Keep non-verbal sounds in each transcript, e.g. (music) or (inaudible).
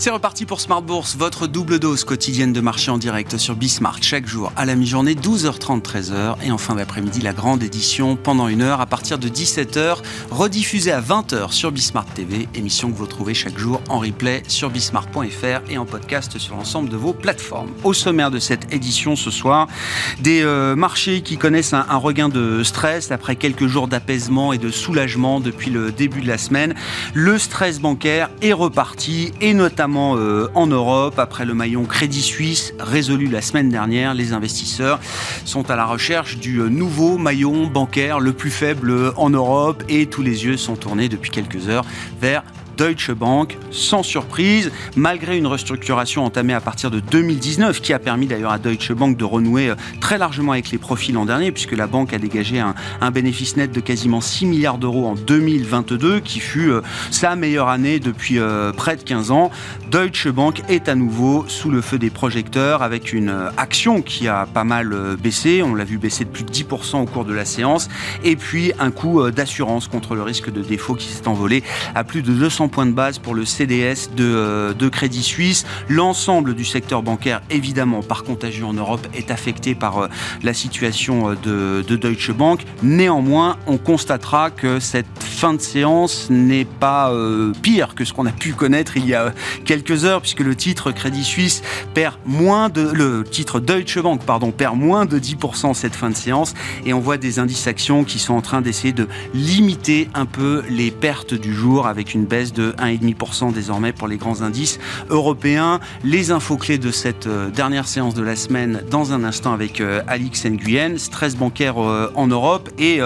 C'est reparti pour Smart Bourse, votre double dose quotidienne de marché en direct sur Bismart chaque jour à la mi-journée, 12h30, 13h. Et en fin d'après-midi, la grande édition pendant une heure à partir de 17h, rediffusée à 20h sur Bismart TV. Émission que vous trouvez chaque jour en replay sur bismart.fr et en podcast sur l'ensemble de vos plateformes. Au sommaire de cette édition ce soir, des euh, marchés qui connaissent un, un regain de stress après quelques jours d'apaisement et de soulagement depuis le début de la semaine. Le stress bancaire est reparti et notamment euh, en Europe. Après le maillon Crédit Suisse résolu la semaine dernière, les investisseurs sont à la recherche du euh, nouveau maillon bancaire le plus faible en Europe et tous les yeux sont tournés depuis quelques heures vers Deutsche Bank, sans surprise, malgré une restructuration entamée à partir de 2019, qui a permis d'ailleurs à Deutsche Bank de renouer euh, très largement avec les profits l'an dernier, puisque la banque a dégagé un, bénéfice net de quasiment 6 milliards d'euros en 2022, qui fut euh, sa meilleure année depuis euh, près de 15 ans. Deutsche Bank est à nouveau sous le feu des projecteurs, avec une action qui a pas mal baissé, on l'a vu baisser de plus de 10% au cours de la séance, et puis un coût d'assurance contre le risque de défaut qui s'est envolé à plus de 200 point de base pour le CDS euh, de, Crédit Suisse. L'ensemble du secteur bancaire, évidemment, par contagion en Europe, est affecté par euh, la situation euh, de, Deutsche Bank. Néanmoins, on constatera que cette fin de séance n'est pas pire que ce qu'on a pu connaître il y a quelques heures, puisque le titre Crédit Suisse perd moins de le titre Deutsche Bank pardon perd moins de 10% cette fin de séance, et on voit des indices actions qui sont en train d'essayer de limiter un peu les pertes du jour avec une baisse de de 1,5% désormais pour les grands indices européens. Les infos clés de cette euh, dernière séance de la semaine dans un instant avec euh, Alix Nguyen, stress bancaire euh, en Europe et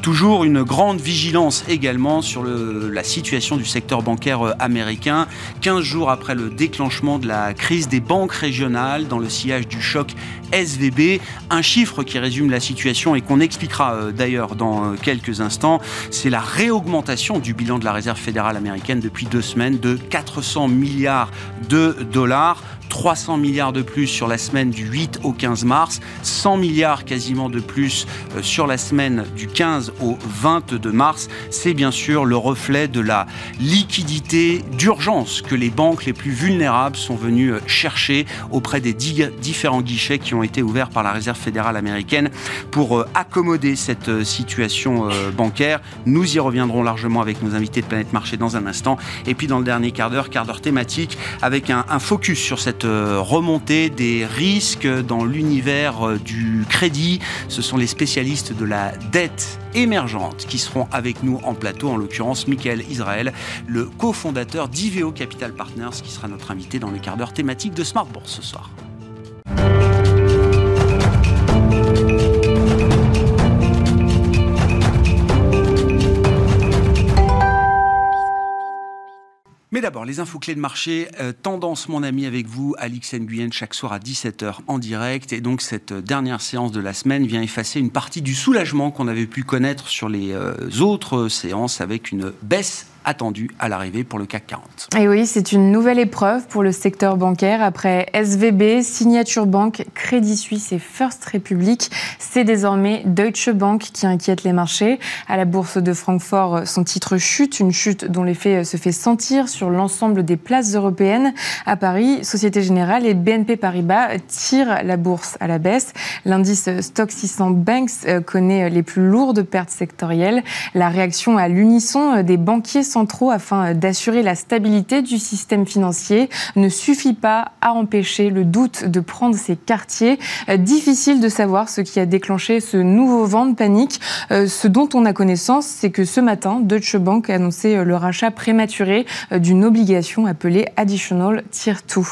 toujours une grande vigilance également sur la situation du secteur bancaire américain. 15 jours après le déclenchement de la crise des banques régionales dans le sillage du choc SVB, un chiffre qui résume la situation et qu'on expliquera d'ailleurs dans quelques instants, c'est la réaugmentation du bilan de la Réserve fédérale américaine depuis deux semaines de 400 milliards de dollars. 300 milliards de plus sur la semaine du 8 au 15 mars, 100 milliards quasiment de plus euh, sur la semaine du 15 au 22 mars. C'est bien sûr le reflet de la liquidité d'urgence que les banques les plus vulnérables sont venues euh, chercher auprès des différents guichets qui ont été ouverts par la Réserve fédérale américaine pour euh, accommoder cette situation bancaire. Nous y reviendrons largement avec nos invités de Planète Marché dans un instant. Et puis dans le dernier quart d'heure, quart d'heure thématique, avec un, un focus sur cette euh, remontée des risques dans l'univers euh, du crédit. Ce sont les spécialistes de la dette émergente qui seront avec nous en plateau, en l'occurrence Michael Israël, le cofondateur d'Iveo Capital Partners, qui sera notre invité dans le quart d'heure thématique de Smart Bourse ce soir. Mais d'abord, les infos clés de marché. Euh, tendance, mon ami, avec vous, Alix Nguyen, chaque soir à 17h en direct. Et donc, cette dernière séance de la semaine vient effacer une partie du soulagement qu'on avait pu connaître sur les euh, autres séances avec une baisse attendu à l'arrivée pour le CAC 40. Et oui, c'est une nouvelle épreuve pour le secteur bancaire. Après SVB, Signature Bank, Crédit Suisse et First Republic, c'est désormais Deutsche Bank qui inquiète les marchés. À la bourse de Francfort, son titre chute, une chute dont l'effet se fait sentir sur l'ensemble des places européennes. À Paris, Société Générale et BNP Paribas tirent la bourse à la baisse. L'indice Stock 600 Banks euh, connaît les plus lourdes pertes sectorielles. La réaction à l'unisson des banquiers centraux afin d'assurer la stabilité du système financier ne suffit pas à empêcher le doute de prendre ses quartiers. Euh, difficile de savoir ce qui a déclenché ce nouveau vent de panique. Euh, ce dont on a connaissance, c'est que ce matin, Deutsche Bank a annoncé euh, le rachat prématuré d'une obligation appelée Additional Tier 2.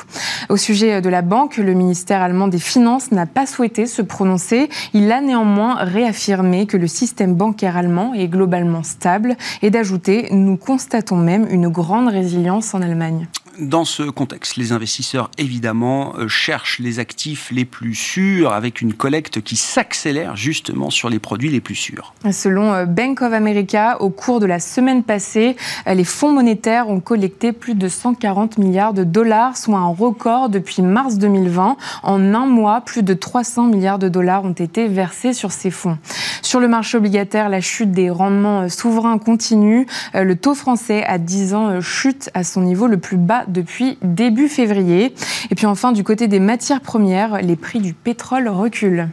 Au sujet de la banque, le ministère allemand des Finances n'a pas souhaité se prononcer. Il a néanmoins réaffirmé que le système bancaire allemand est globalement stable et d'ajouter nous constatons même une grande résilience en Allemagne. Dans ce contexte, les investisseurs, évidemment, euh, cherchent les actifs les plus sûrs avec une collecte qui s'accélère justement sur les produits les plus sûrs. Selon euh, Bank of America, au cours de la semaine passée, euh, les fonds monétaires ont collecté plus de 140 milliards de dollars, soit un record depuis mars 2020. En un mois, plus de 300 milliards de dollars ont été versés sur ces fonds. Sur le marché obligataire, la chute des rendements souverains continue. Le taux français à 10 ans chute à son niveau le plus bas depuis début février. Et puis enfin, du côté des matières premières, les prix du pétrole reculent.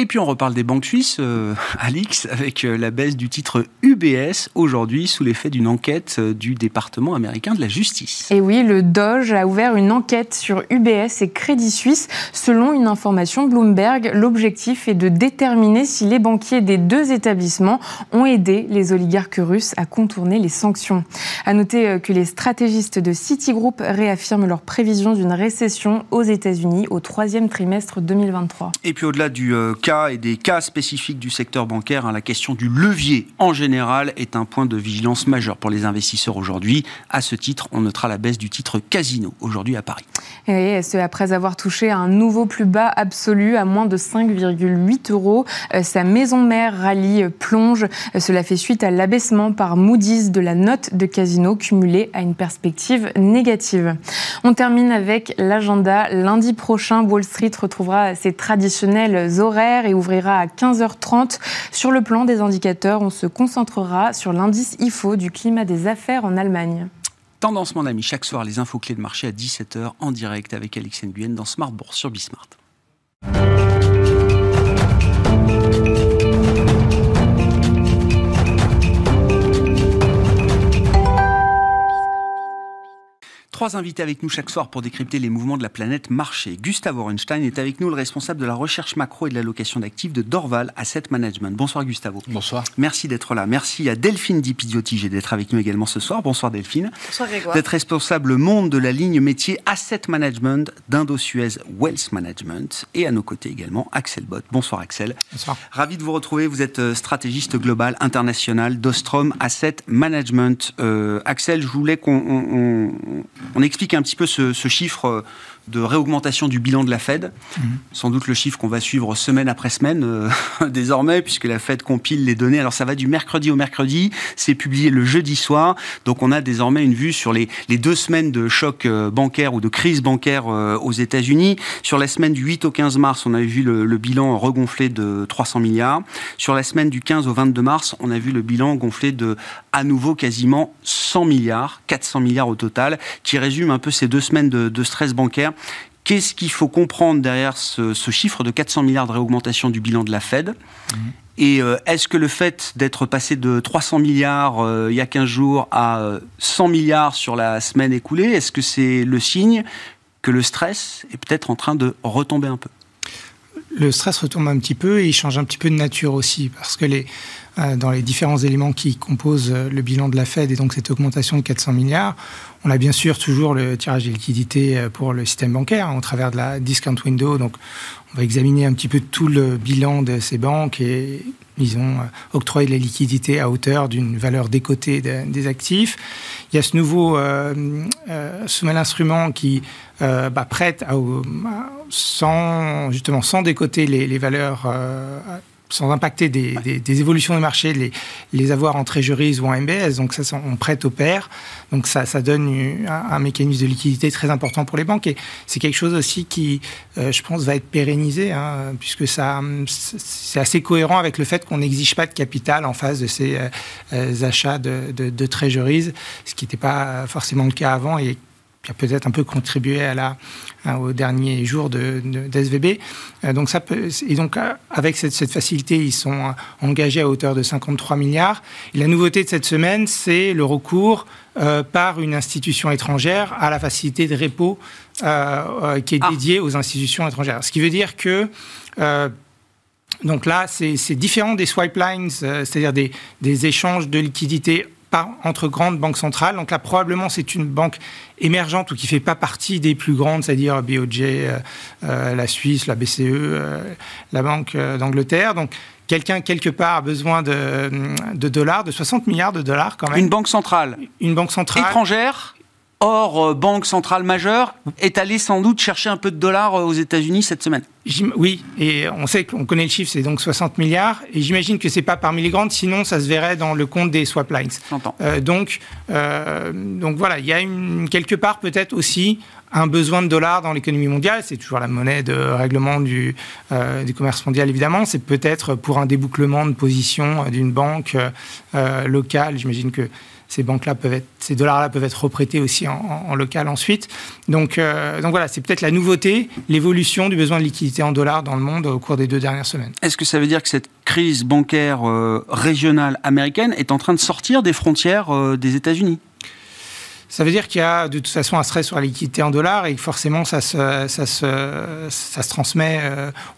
Et puis on reparle des banques suisses, euh, (laughs) Alix, avec euh, la baisse du titre UBS aujourd'hui sous l'effet d'une enquête euh, du département américain de la justice. Et oui, le Doge a ouvert une enquête sur UBS et Crédit Suisse. Selon une information Bloomberg, l'objectif est de déterminer si les banquiers des deux établissements ont aidé les oligarques russes à contourner les sanctions. À noter que les stratégistes de Citigroup réaffirment leur prévision d'une récession aux États-Unis au troisième trimestre 2023. Et puis au-delà du cas et des cas spécifiques du secteur bancaire, hein, la question du levier en général est un point de vigilance majeur pour les investisseurs aujourd'hui. À ce titre, on notera la baisse du titre Casino aujourd'hui à Paris. Et ce, après avoir touché un nouveau plus bas absolu à moins de 5,8 euros, euh, sa maison mère rallye euh, plonge. Euh, cela fait suite à l'abaissement par Moody's de la note de Casino cumulée à une perspective négative. On termine avec l'agenda. Lundi prochain, Wall Street retrouvera ses traditionnels horaires et ouvrira à 15h30. Sur le plan des indicateurs, on se concentrera sur l'indice IFO du climat des affaires en Allemagne. Tendance, mon ami, chaque soir, les infos clés de marché à 17h en direct avec Alix Nguyen dans Smart Bourse sur Bismart. Trois invités avec nous chaque soir pour décrypter les mouvements de la planète marché. Gustave Orenstein est avec nous, le responsable de la recherche macro et de l'allocation d'actifs de Dorval Asset Management. Bonsoir Gustavo. Bonsoir. Merci d'être là. Merci à Delphine Dipidiotige d'être avec nous également ce soir. Bonsoir Delphine. Bonsoir Grégoire. D'être responsable monde de la ligne métier Asset Management d'Indo-Suez Wealth Management. Et à nos côtés également Axel Bott. Bonsoir Axel. Bonsoir. Ravi de vous retrouver. Vous êtes euh, stratégiste global international d'Ostrom Asset Management. Euh, Axel, je voulais qu'on on explique un petit peu ce, chiffre euh, de réaugmentation du bilan de la Fed. Mhm. Sans doute le chiffre qu'on va suivre semaine après semaine euh, (laughs) désormais, puisque la Fed compile les données. Alors ça va du mercredi au mercredi, c'est publié le jeudi soir. Donc on a désormais une vue sur les, deux semaines de choc euh, bancaire ou de crise bancaire aux États-Unis. Sur la semaine du 8 au 15 mars, on a vu le, le, bilan regonflé de 300 milliards. Sur la semaine du 15 au 22 mars, on a vu le bilan gonflé de à nouveau quasiment 100 milliards, 400 milliards au total, qui résume un peu ces deux semaines de, stress bancaire. Qu'est-ce qu'il faut comprendre derrière ce, chiffre de 400 milliards de réaugmentation du bilan de la Fed mmh. Et euh, est-ce que le fait d'être passé de 300 milliards euh, il y a 15 jours à 100 euh, milliards sur la semaine écoulée, est-ce que c'est le signe que le stress est peut-être en train de retomber un peu? Le stress retombe un petit peu et il change un petit peu de nature aussi, parce que les, euh, dans les différents éléments qui composent le bilan de la Fed et donc cette augmentation de 400 milliards. On a bien sûr toujours le tirage des liquidités euh, pour le système bancaire au travers de la discount window. Donc, on va examiner un petit peu tout le bilan de ces banques et ils ont octroyé de la liquidité à hauteur d'une valeur décotée des actifs. Il y a ce nouveau euh, nouvel instrument qui bah, prête sans justement sans décoter les valeurs sans impacter des, évolutions du marché, les, les avoirs en trésorerie ou en MBS. Donc ça, on prête au pair. Donc ça, ça donne un, mécanisme de liquidité très important pour les banques. Et c'est quelque chose aussi qui, euh, je pense, va être pérennisé, hein, puisque ça, c'est assez cohérent avec le fait qu'on n'exige pas de capital en face de ces euh, euh, achats de, de, de ce qui n'était pas forcément le cas avant et qui a peut-être un peu contribué à la, au dernier jour de, d'SVB. Euh, donc ça peut, et donc euh, avec cette, cette, facilité, ils sont euh, engagés à hauteur de 53 milliards. Et la nouveauté de cette semaine, c'est le recours par une institution étrangère à la facilité de repo qui est ah. dédiée aux institutions étrangères. Ce qui veut dire que donc là, c'est, c'est différent des swipe lines, c'est-à-dire des, des échanges de liquidités entre grandes banques centrales. Donc là, probablement, c'est une banque émergente ou qui ne fait pas partie des plus grandes, c'est-à-dire BOJ, euh, euh, la Suisse, la BCE, euh, la Banque d'Angleterre. Donc, quelqu'un, quelque part, a besoin de, de, dollars, de 60 milliards de dollars quand même. Une banque centrale Une banque centrale. Étrangère? Or, banque centrale majeure est allée sans doute chercher un peu de dollars aux États-Unis cette semaine. Oui, et on sait qu'on connaît le chiffre, c'est donc 60 milliards. Et j'imagine que c'est pas parmi les grandes, sinon ça se verrait dans le compte des swap lines. Euh, donc, euh, donc voilà, il y a une, quelque part peut-être aussi un besoin de dollars dans l'économie mondiale. C'est toujours la monnaie de règlement du, euh, du commerce mondial, évidemment. C'est peut-être pour un débouclement de position d'une banque locale. J'imagine que ces banques-là peuvent être, ces dollars-là peuvent être reprêtés aussi en, local ensuite. Donc, euh, donc voilà, c'est peut-être la nouveauté, l'évolution du besoin de liquidité en dollars dans le monde au cours des deux dernières semaines. Est-ce que ça veut dire que cette crise bancaire euh, régionale américaine est en train de sortir des frontières euh, des États-Unis? Ça veut dire qu'il y a de toute façon un stress sur la liquidité en dollars et que forcément ça se, ça se, ça se transmet,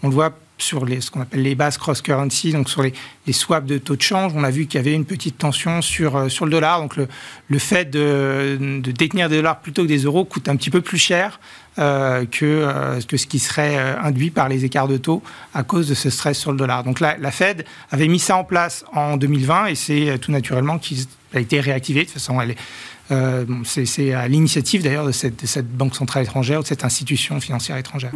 on le voit sur les, ce qu'on appelle les bases cross-currency, donc sur les, swaps de taux de change, on a vu qu'il y avait une petite tension sur, euh, sur le dollar. Donc le, le fait de, de, détenir des dollars plutôt que des euros coûte un petit peu plus cher euh, que, euh, que ce qui serait induit par les écarts de taux à cause de ce stress sur le dollar. Donc la, la Fed avait mis ça en place en 2020 et c'est tout naturellement qu'il a été réactivé. De toute façon, elle est, c'est à l'initiative d'ailleurs de cette, de cette, banque centrale étrangère ou de cette institution financière étrangère.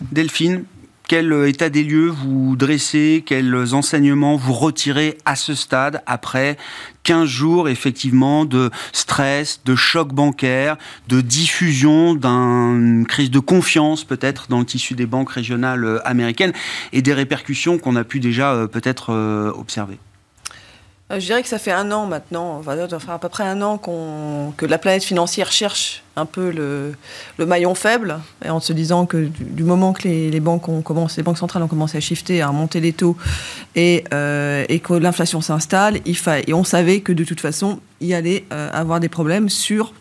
Delphine, quel euh, état des lieux vous dressez Quels enseignements vous retirez à ce stade après 15 jours effectivement de stress, de choc bancaire, de diffusion d'une crise de confiance peut-être dans le tissu des banques régionales euh, américaines et des répercussions qu'on a pu déjà euh, peut-être observer? Je dirais que ça fait un an maintenant, enfin, à peu près un an que la planète financière cherche un peu le, maillon faible, et en se disant que du, moment que les, banques centrales ont commencé à shifter, à remonter les taux, et, euh, que l'inflation s'installe, et on savait que de toute façon, il allait euh, avoir des problèmes sur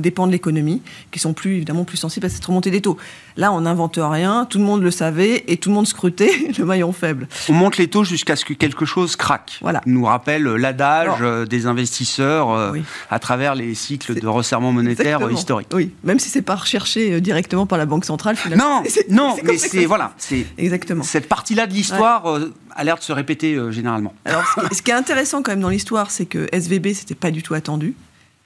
dépend de l'économie, qui sont plus évidemment plus sensibles à cette remontée des taux. Là, on n'invente rien, tout le monde le savait et tout le monde scrutait (laughs) le maillon faible. On monte les taux jusqu'à ce que quelque chose craque. Voilà. nous rappelle l'adage euh, des investisseurs euh, à travers les cycles de resserrement monétaire historiques. Oui, même si c'est pas recherché euh, directement par la Banque centrale. Finalement. Non, (laughs) non, mais c'est voilà, c'est exactement cette partie-là de l'histoire. a l'air de se répéter généralement. Alors, ce qui est intéressant quand même dans l'histoire, c'est que SVB, c'était pas du tout attendu.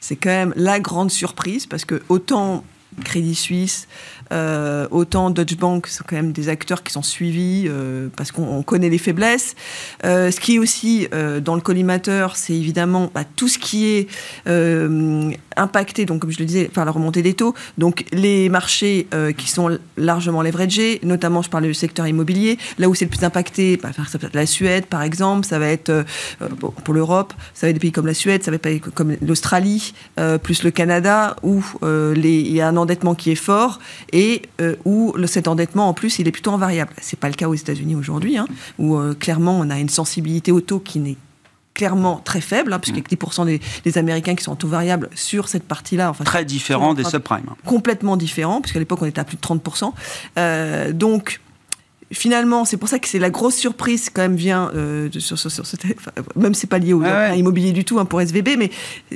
C'est quand même la grande surprise parce que autant Crédit Suisse, euh, autant Deutsche Bank sont quand même des acteurs qui sont suivis euh, parce qu'on connaît les faiblesses. Euh, ce qui est aussi dans le collimateur, c'est évidemment bah, tout ce qui est impacté, donc comme je le disais, par la remontée des taux. Donc les marchés qui sont largement leveragés, notamment je parle du secteur immobilier, là où c'est le plus impacté, bah, la Suède par exemple, ça va être pour l'Europe, ça va être des pays comme la Suède, ça va être comme l'Australie, plus le Canada, où il y a un endettement qui est fort euh, où le, cet endettement, en plus, il est plutôt en variable. Ce n'est pas le cas aux États-Unis aujourd'hui, hein, où euh, clairement on a une sensibilité au taux qui n'est clairement très faible, hein, puisqu'il y a 10% des, des, Américains qui sont en taux variable sur cette partie-là. Enfin, très différent des subprimes. Complètement différent, puisqu'à l'époque on était à plus de 30%. Euh, donc, finalement, c'est pour ça que c'est la grosse surprise quand même vient euh, sur, sur, sur, même c'est pas lié au immobilier du tout hein, pour SVB, mais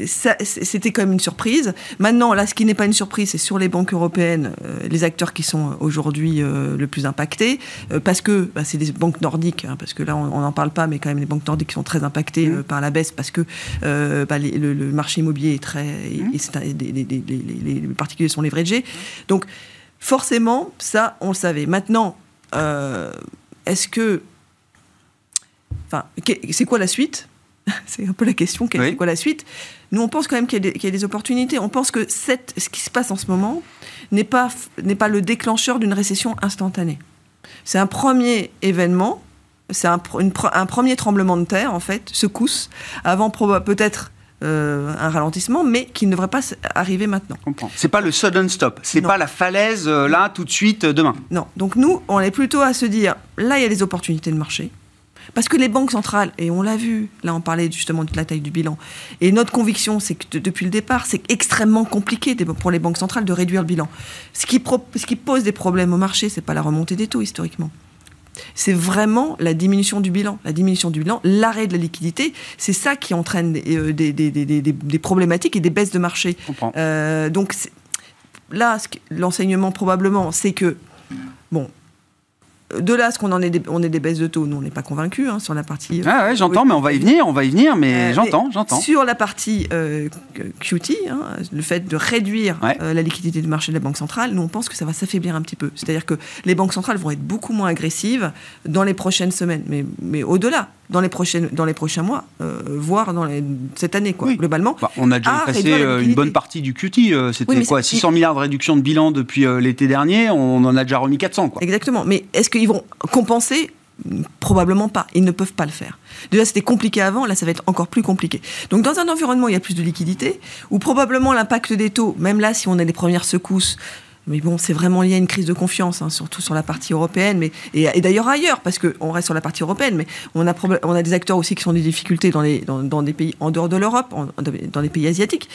c'était quand même une surprise. Maintenant, là, ce qui n'est pas une surprise, c'est sur les banques européennes, euh, les acteurs qui sont aujourd'hui euh, le plus impactés, parce que bah, c'est des banques nordiques, hein, parce que là, on n'en parle pas, mais quand même les banques nordiques sont très impactées mmh. par la baisse, parce que bah, le, marché immobilier est très, mmh. les, particuliers sont leveragés. Donc forcément, ça, on le savait. Maintenant, euh, est-ce que. Enfin, c'est quoi la suite? (laughs) C'est un peu la question. C'est quoi la suite? Nous, on pense quand même qu'il y, a des opportunités. On pense que cette, ce qui se passe en ce moment n'est pas, n'est pas le déclencheur d'une récession instantanée. C'est un premier événement, c'est un, un, premier tremblement de terre, en fait, secousse, avant peut-être euh, un ralentissement, mais qui ne devrait pas arriver maintenant. C'est pas le sudden stop, c'est pas la falaise euh, là tout de suite euh, demain. Non, donc nous, on est plutôt à se dire, là il y a des opportunités de marché. Parce que les banques centrales, et on l'a vu, là on parlait justement de la taille du bilan, et notre conviction c'est que depuis le départ, c'est extrêmement compliqué pour les banques centrales de réduire le bilan. Ce qui, ce qui pose des problèmes au marché, c'est pas la remontée des taux historiquement c'est vraiment la diminution du bilan. La diminution du bilan, l'arrêt de la liquidité, c'est ça qui entraîne des, euh, problématiques et des baisses de marché. Euh, donc là, l'enseignement probablement, c'est que, bon, de là, ce qu'on en est, des, on est des baisses de taux, nous on n'est pas convaincus hein, sur la partie. Euh, ah ouais, j'entends, mais on va y venir, on va y venir, mais euh, j'entends, j'entends. Sur la partie euh, QT, hein, le fait de réduire la liquidité du marché de la banque centrale, nous on pense que ça va s'affaiblir un petit peu. C'est-à-dire que les banques centrales vont être beaucoup moins agressives dans les prochaines semaines, mais, mais au-delà dans les, prochaines, dans les prochains mois, voire dans cette année, quoi, globalement. Bah, on a déjà passé une bonne partie du QT. C'était quoi 600 milliards de réduction de bilan depuis l'été dernier. On en a déjà remis 400. Quoi. Exactement. Mais est-ce qu'ils vont compenser Probablement pas. Ils ne peuvent pas le faire. Déjà, c'était compliqué avant, là, ça va être encore plus compliqué. Donc, dans un environnement où il y a plus de liquidité, où probablement l'impact des taux, même là, si on a des premières secousses, mais bon, c'est vraiment lié à une crise de confiance, hein, surtout sur la partie européenne, mais, et, d'ailleurs ailleurs, parce qu'on reste sur la partie européenne, mais on a, des acteurs aussi qui sont des difficultés dans, les, dans, des pays en dehors de l'Europe, dans les pays asiatiques.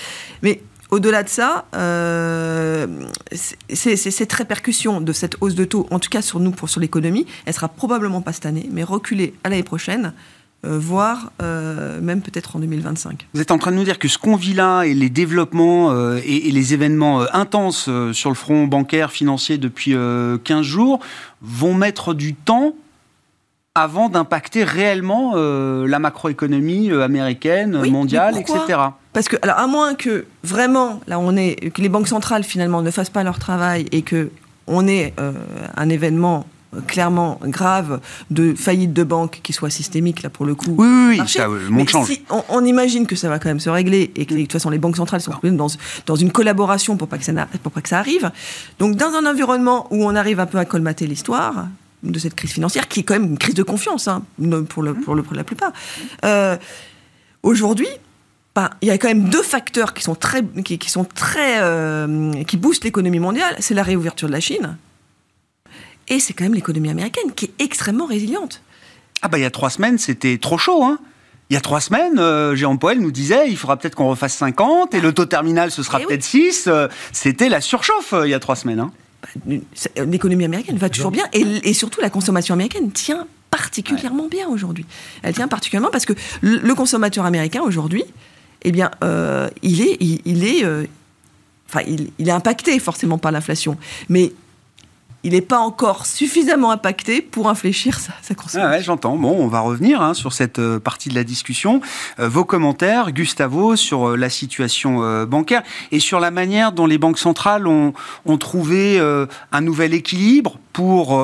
Mais au-delà de ça, euh, ces répercussions de cette hausse de taux, en tout cas sur nous, sur l'économie, elle sera probablement pas cette année, mais reculée à l'année prochaine. Euh, voire euh, même peut-être en 2025. Vous êtes en train de nous dire que ce qu'on vit là et les développements euh, et, les événements intenses sur le front bancaire, financier depuis 15 jours vont mettre du temps avant d'impacter réellement la macroéconomie américaine, mondiale, etc. Parce que, alors, à moins que vraiment, là, on est, que les banques centrales finalement ne fassent pas leur travail et que on ait un événement clairement grave de faillite de banque qui soit systémique, là, pour le coup. Oui, oui, ça, le monde change. on, imagine que ça va quand même se régler et que de toute façon, les banques centrales sont dans, dans une collaboration pour pas, que ça pour pas que ça arrive. Donc, dans un environnement où on arrive un peu à colmater l'histoire de cette crise financière, qui est quand même une crise de confiance, hein, pour, le, pour, le, pour la plupart, euh, aujourd'hui, ben, il y a quand même deux facteurs qui sont très, qui, sont très, euh, qui boostent l'économie mondiale. C'est la réouverture de la Chine, et c'est quand même l'économie américaine qui est extrêmement résiliente. Ah bah il y a trois semaines, c'était trop chaud, hein il y a trois semaines, euh, Jérôme Poel nous disait il faudra peut-être qu'on refasse 50 et le taux terminal ce sera eh peut-être 6. Euh, c'était la surchauffe euh, il y a trois semaines. Hein. Bah, l'économie américaine va toujours bien et, surtout la consommation américaine tient particulièrement bien aujourd'hui. Elle tient particulièrement parce que le, consommateur américain aujourd'hui, eh bien, il est, il, est, enfin, il, il est impacté forcément par l'inflation, mais il n'est pas encore suffisamment impacté pour infléchir sa, sa consommation. Ah ouais, j'entends. Bon, on va revenir hein, sur cette euh, partie de la discussion. Euh, vos commentaires, Gustavo, sur euh, la situation bancaire et sur la manière dont les banques centrales ont, ont trouvé un nouvel équilibre pour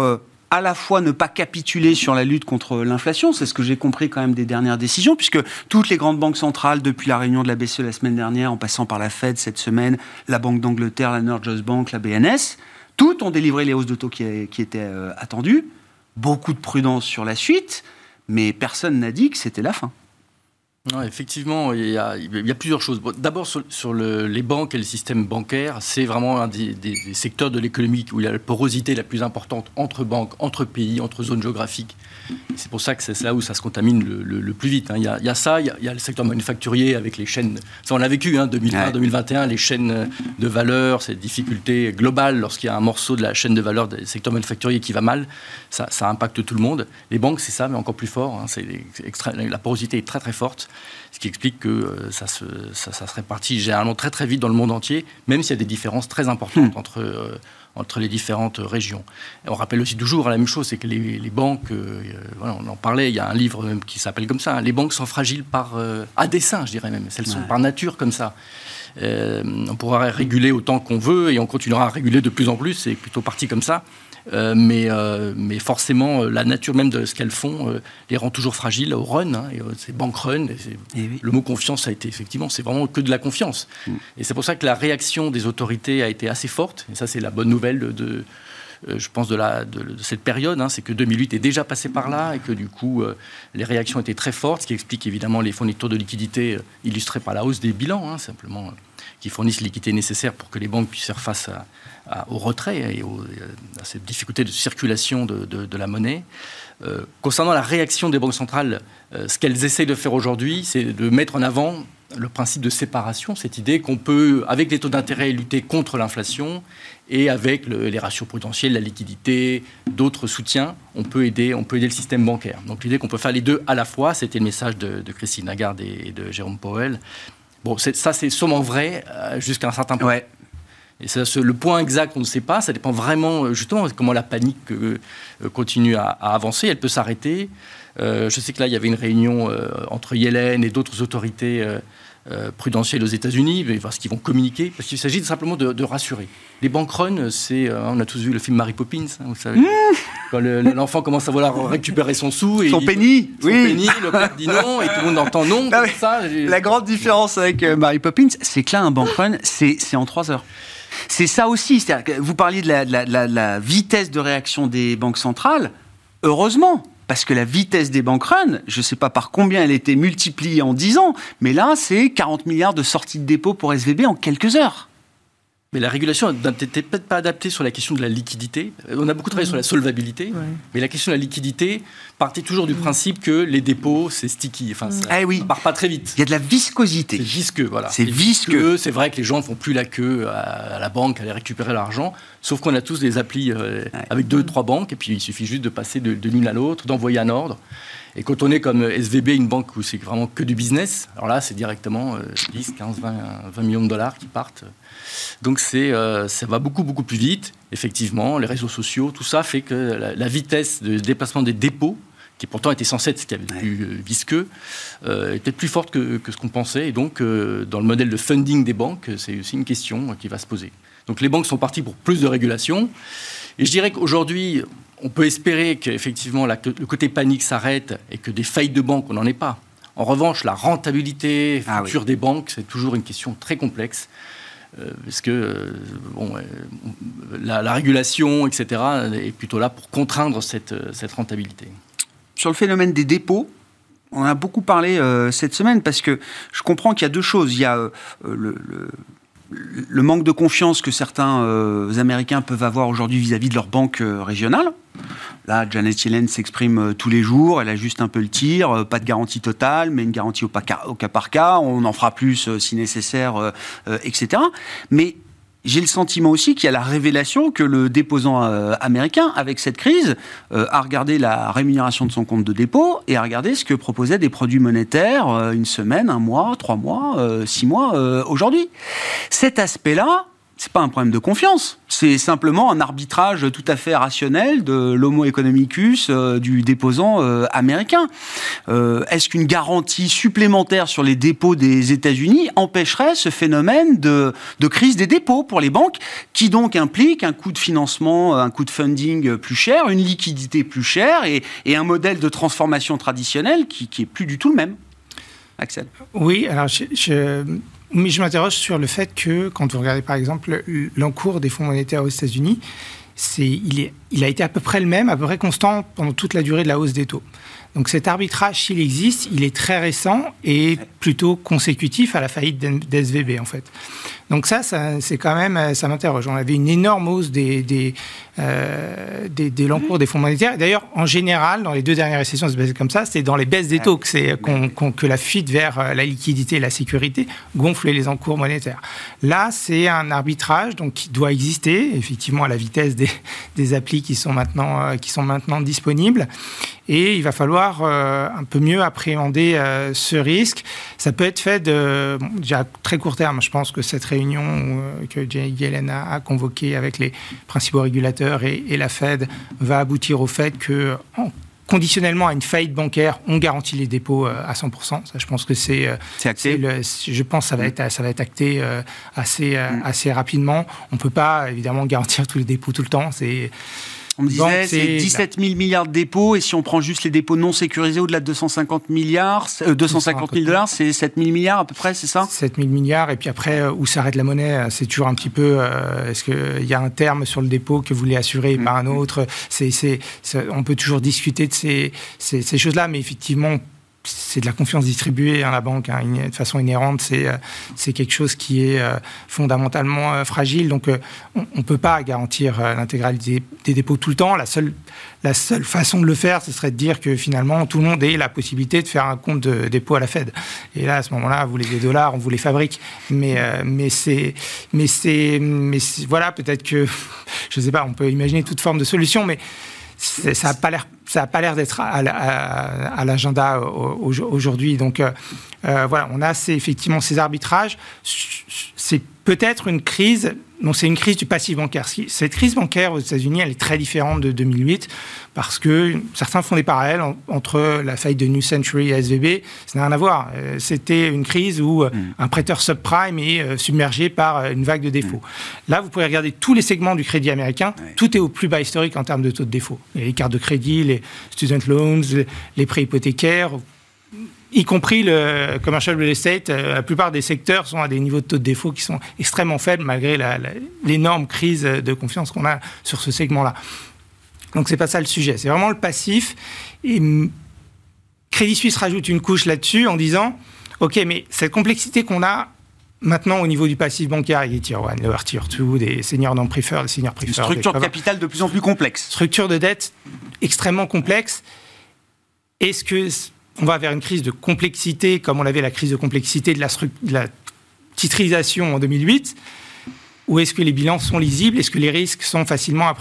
à la fois ne pas capituler sur la lutte contre l'inflation, c'est ce que j'ai compris quand même des dernières décisions, puisque toutes les grandes banques centrales, depuis la réunion de la BCE la semaine dernière, en passant par la Fed cette semaine, la Banque d'Angleterre, la Norges Bank, la BNS, toutes ont délivré les hausses de taux qui, étaient euh, attendues. Beaucoup de prudence sur la suite, mais personne n'a dit que c'était la fin. Effectivement, il y, a, plusieurs choses. D'abord, sur, les banques et le système bancaire, c'est vraiment un des, des secteurs de l'économie où il y a la porosité la plus importante entre banques, entre pays, entre zones géographiques. C'est pour ça que c'est là où ça se contamine le, plus vite. Hein. Il, y a, ça, il y a, le secteur manufacturier avec les chaînes. Ça, on l'a vécu, hein, 2020-2021, les chaînes de valeur, ces difficultés globales lorsqu'il y a un morceau de la chaîne de valeur des secteurs manufacturiers qui va mal, ça, impacte tout le monde. Les banques, c'est ça, mais encore plus fort. Hein. la porosité est très très forte, ce qui explique que euh, ça, se, ça, se répartit généralement très très vite dans le monde entier, même s'il y a des différences très importantes hmm. entre. Euh, entre les différentes régions. on rappelle aussi toujours la même chose, c'est que les, banques, euh, voilà, on en parlait, il y a un livre qui s'appelle comme ça, hein, les banques sont fragiles par, euh, à dessein, je dirais même, elles sont par nature comme ça. Euh, on pourra réguler autant qu'on veut et on continuera à réguler de plus en plus, c'est plutôt parti comme ça. Euh, mais, euh, mais forcément, la nature même de ce qu'elles font les rend toujours fragiles au run. Hein, et, c'est bank run. Et Le mot confiance a été effectivement, c'est vraiment que de la confiance. Mm. Et c'est pour ça que la réaction des autorités a été assez forte. Et ça, c'est la bonne nouvelle de, je pense, de, la, de, cette période, hein, c'est que 2008 est déjà passé par là et que du coup, les réactions étaient très fortes, ce qui explique évidemment les fournitures de liquidités illustrées par la hausse des bilans, hein, simplement, qui fournissent les liquidités nécessaires pour que les banques puissent faire face au retrait et à cette difficulté de circulation de, la monnaie. Euh, concernant la réaction des banques centrales, euh, ce qu'elles essayent de faire aujourd'hui, c'est de mettre en avant le principe de séparation, cette idée qu'on peut, avec les taux d'intérêt, lutter contre l'inflation et avec les ratios potentiels, la liquidité, d'autres soutiens, on peut, aider, on peut aider le système bancaire. Donc l'idée qu'on peut faire les deux à la fois, c'était le message de, Christine Lagarde et, de Jérôme Powell. Bon, ça c'est sûrement vrai euh, jusqu'à un certain point. Et le point exact, on ne sait pas. Ça dépend vraiment, euh, justement, comment la panique euh, continue à, avancer. Elle peut s'arrêter. je sais que là, il y avait une réunion entre Yellen et d'autres autorités prudentielles aux États-Unis, parce qu'ils vont communiquer, parce qu'il s'agit simplement de, rassurer. Les bank runs, c'est, on a tous vu le film Mary Poppins, hein, vous savez, mmh. quand l'enfant commence à vouloir récupérer son sou et son penny, son penny, le père dit non et tout le monde entend non. (laughs) Ah ça, la grande différence avec Mary Poppins, c'est que là, un bank run, c'est en trois heures. C'est ça aussi. Vous parliez de la, vitesse de réaction des banques centrales. Heureusement, parce que la vitesse des bank runs, je ne sais pas par combien elle était multipliée en 10 ans, mais là, c'est 40 milliards de sorties de dépôt pour SVB en quelques heures. Mais la régulation n'était peut-être pas adaptée sur la question de la liquidité. On a beaucoup travaillé sur la solvabilité, mais la question de la liquidité partait toujours du principe que les dépôts, c'est sticky. Enfin, ça, ah oui. part pas très vite. Il y a de la viscosité. C'est visqueux, voilà. C'est visqueux. C'est vrai que les gens ne font plus la queue à, la banque, à aller récupérer l'argent, sauf qu'on a tous des applis euh, avec deux, trois banques, et puis il suffit juste de passer de, de l'une à l'autre, d'envoyer un ordre. Et quand on est comme SVB, une banque où c'est vraiment que du business, alors là, c'est directement 10, 15, 20, 20 millions de dollars qui partent. Donc c'est, euh, ça va beaucoup, beaucoup plus vite. Effectivement, les réseaux sociaux, tout ça fait que la, vitesse de déplacement des dépôts, qui pourtant était censée être ce qu'il y avait de plus euh, visqueux, euh, était plus forte que, ce qu'on pensait. Et donc, dans le modèle de funding des banques, c'est aussi une question qui va se poser. Donc les banques sont parties pour plus de régulation. Et je dirais qu'aujourd'hui, on peut espérer qu'effectivement le côté panique s'arrête et que des faillites de banques, on n'en est pas. En revanche, la rentabilité ah future des banques, c'est toujours une question très complexe. Euh, parce que euh, bon, la, régulation, etc., est plutôt là pour contraindre cette, cette, rentabilité. Sur le phénomène des dépôts, on a beaucoup parlé euh, cette semaine parce que je comprends qu'il y a deux choses. Il y a le, le manque de confiance que certains euh, Américains peuvent avoir aujourd'hui vis-à-vis de leur banque euh, régionale. Là, Janet Yellen s'exprime euh, tous les jours, elle a juste un peu le tir, pas de garantie totale, mais une garantie au, au cas par cas, on en fera plus si nécessaire, etc. Mais j'ai le sentiment aussi qu'il y a la révélation que le déposant euh, américain, avec cette crise, euh, a regardé la rémunération de son compte de dépôt et a regardé ce que proposaient des produits monétaires euh, une semaine, un mois, trois mois, six mois aujourd'hui. Cet aspect-là, c'est pas un problème de confiance, c'est simplement un arbitrage tout à fait rationnel de l'homo economicus euh, du déposant euh, américain. Euh, est-ce qu'une garantie supplémentaire sur les dépôts des États-Unis empêcherait ce phénomène de, crise des dépôts pour les banques, qui donc implique un coût de financement, un coût de funding plus cher, une liquidité plus chère et, un modèle de transformation traditionnel qui, qui est plus du tout le même? Axel. Oui, alors je mais je m'interroge sur le fait que, quand vous regardez par exemple l'encours des fonds monétaires aux États-Unis, il, est, il a été à peu près le même, à peu près constant pendant toute la durée de la hausse des taux. Donc cet arbitrage, s'il existe, il est très récent et plutôt consécutif à la faillite d'SVB en fait. Donc ça, c'est quand même, ça m'interroge. On avait une énorme hausse des, des, euh, des, des l'encours des fonds monétaires. D'ailleurs, en général, dans les deux dernières récessions, c'est comme ça, c'est dans les baisses des taux que, c'est, que la fuite vers euh, la liquidité et la sécurité gonfle les encours monétaires. Là, c'est un arbitrage donc, qui doit exister, effectivement, à la vitesse des, des applis qui sont, maintenant, euh, qui sont maintenant disponibles. Et il va falloir euh, un peu mieux appréhender euh, ce risque. Ça peut être fait de, déjà très court terme. Je pense que cette réunion euh, que Jay Yellen a, a convoquée avec les principaux régulateurs et, la Fed va aboutir au fait que conditionnellement à une faillite bancaire, on garantit les dépôts à 100%. Ça, je pense que c'est, acté. je pense que ça va mm. être, ça va être acté assez, mm. assez rapidement. On peut pas évidemment garantir tous les dépôts tout le temps. C'est on me disait, c'est 17 000 milliards de dépôts, et si on prend juste les dépôts non sécurisés au-delà de 250 milliards, 250 000 dollars, c'est 7 000 milliards à peu près, c'est ça? 7 000 milliards, et puis après, euh, où s'arrête la monnaie? Euh, C'est toujours un petit peu, euh, est-ce qu'il y a un terme sur le dépôt que vous voulez assurer et pas un mm. autre? C'est, On peut toujours discuter de ces, ces, ces choses-là, mais effectivement, c'est de la confiance distribuée hein, la banque, hein, de façon inhérente, c'est euh, c'est quelque chose qui est euh, fondamentalement euh, fragile. Donc, on ne peut pas garantir l'intégralité des dépôts tout le temps. La seule, la seule façon de le faire, ce serait de dire que finalement, tout le monde ait la possibilité de faire un compte de dépôt à la Fed. Et là, à ce moment-là, vous voulez des dollars, on vous les fabrique. Mais, mais c'est, mais c'est, mais voilà, peut-être que, (laughs) je ne sais pas, on peut imaginer toute forme de solution, mais ça n'a pas l'air ça d'être à, l'agenda aujourd'hui. Donc euh, euh, voilà, on a effectivement ces arbitrages. C'est peut-être une crise non, c'est une crise du passif bancaire. Cette crise bancaire aux États-Unis, elle est très différente de 2008 parce que certains font des parallèles entre la faillite de New Century et SVB. Ça n'a rien à voir. Euh, c'était une crise où euh, mm. un prêteur subprime est euh, submergé par une vague de défauts. Mm. Là, vous pouvez regarder tous les segments du crédit américain. Tout est au plus bas historique en termes de taux de défaut. Les cartes de crédit, les student loans, les prêts hypothécaires y compris le commercial real estate, euh, la plupart des secteurs sont à des niveaux de taux de défaut qui sont extrêmement faibles malgré l'énorme crise de confiance qu'on a sur ce segment-là. Donc c'est pas ça le sujet. C'est vraiment le passif. Et Crédit Suisse rajoute une couche là-dessus en disant, ok, mais cette complexité qu'on a maintenant au niveau du passif bancaire, il y a Tier 1, Lower Tier 2, des seniors non preferred, des seniors preferred. Une structure de capital de plus en plus complexe. Structure de dette extrêmement complexe. Est-ce que on va vers une crise de complexité, comme on avait la crise de complexité de la, de la titrisation en 2008 Ou est-ce que les bilans sont lisibles? Est-ce que les risques sont facilement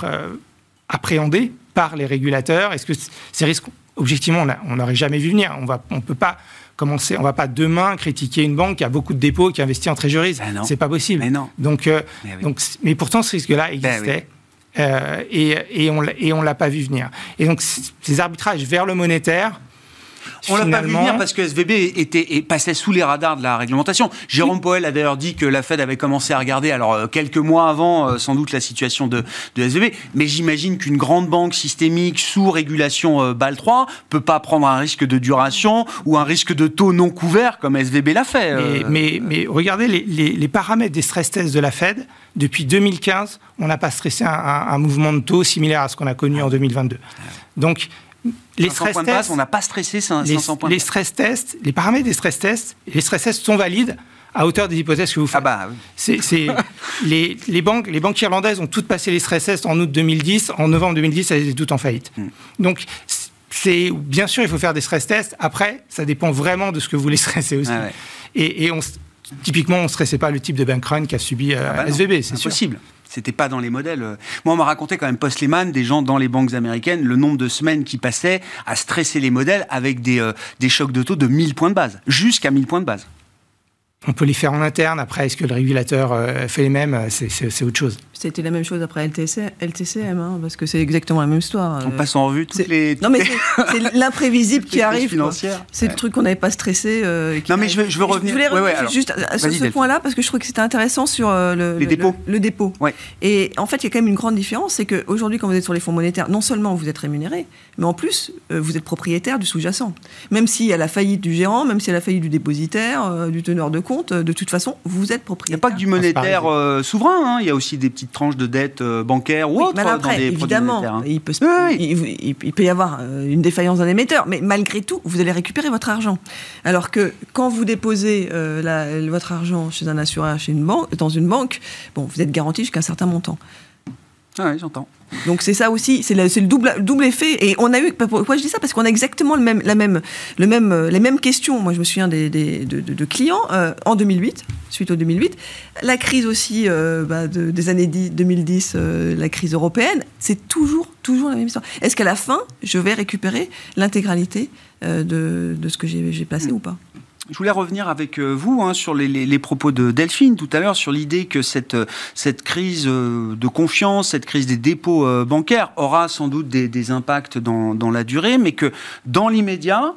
appréhendés par les régulateurs? Est-ce que ces risques, objectivement, on n'aurait jamais vu venir On ne peut pas commencer, on va pas demain critiquer une banque qui a beaucoup de dépôts, qui investit en trésorerie. Ben c'est pas possible. Mais non. Donc, euh, mais, donc, mais pourtant, ce risque-là ben existait. Euh, et, et, on ne l'a pas vu venir. Et donc, ces arbitrages vers le monétaire, on l'a pas vu venir parce que SVB était, et passait sous les radars de la réglementation. Jérôme Poel a d'ailleurs dit que la Fed avait commencé à regarder, alors euh, quelques mois avant, euh, sans doute, la situation de, de SVB. Mais j'imagine qu'une grande banque systémique sous régulation euh, BAL 3 peut pas prendre un risque de duration ou un risque de taux non couvert comme SVB l'a fait. Mais, mais, regardez les, les, paramètres des stress tests de la Fed. Depuis 2015, on n'a pas stressé un, un, mouvement de taux similaire à ce qu'on a connu en 2022. Donc, les stress tests, on n'a pas stressé 500 les, points les stress tests, les paramètres des stress tests, les stress tests sont valides à hauteur des hypothèses que vous faites. Ah bah, c'est, (laughs) les, les, banques, les banques irlandaises ont toutes passé les stress tests en août 2010. En novembre 2010, elles étaient toutes en faillite. Hmm. Donc, c'est bien sûr, il faut faire des stress tests. Après, ça dépend vraiment de ce que vous voulez (laughs) stresser aussi. Ah et, et on, typiquement, on ne stressait pas le type de bank run qu'a subi euh, ah bah SVB, c'est possible. C'était pas dans les modèles. Moi, on m'a raconté quand même post-Lehman, des gens dans les banques américaines, le nombre de semaines qui passaient à stresser les modèles avec des, euh, des chocs de taux de 1000 points de base, jusqu'à 1000 points de base. On peut les faire en interne. Après, est-ce que le régulateur euh, fait les mêmes? C'est autre chose. C'était la même chose après LTC, LTCM, hein, parce que c'est exactement la même histoire. On passe en revue toutes les. Non, mais c'est (laughs) l'imprévisible qui arrive. C'est le truc qu'on n'avait pas stressé. Euh, non, mais je veux, je veux revenir. Je voulais revenir juste sur ce point-là, parce que je trouve que c'était intéressant sur euh, le, les dépôts. Le, dépôt. Et en fait, il y a quand même une grande différence c'est qu'aujourd'hui, quand vous êtes sur les fonds monétaires, non seulement vous êtes rémunéré, mais en plus, vous êtes propriétaire du sous-jacent. Même s'il y a la faillite du gérant, même s'il y a la faillite du dépositaire, du teneur de compte, de toute façon, vous êtes propriétaire. Il n'y a pas que du monétaire euh, souverain, hein. il y a aussi des petites tranches de dette euh, bancaire ou autre dans des évidemment, hein. il, peut il, peut y avoir euh, une défaillance d'un émetteur, mais malgré tout, vous allez récupérer votre argent. Alors que quand vous déposez votre argent chez un assureur, chez une banque, dans une banque, bon, vous êtes garanti jusqu'à un certain montant. Ah oui, j'entends. Donc c'est ça aussi, c'est le, le, double, double effet. Et on a eu, pourquoi je dis ça? Parce qu'on a exactement le même, la même, le même, euh, les mêmes questions. Moi, je me souviens des, de, clients euh, en 2008, suite au 2008. La crise aussi euh, bah, des années 2010, la crise européenne, c'est toujours, toujours la même histoire. Est-ce qu'à la fin, je vais récupérer l'intégralité de, ce que j'ai placé mm. ou pas? Je voulais revenir avec euh, vous hein, sur les, propos de Delphine tout à l'heure, sur l'idée que cette, euh, cette crise euh, de confiance, cette crise des dépôts bancaires aura sans doute des, impacts dans, dans, la durée, mais que dans l'immédiat,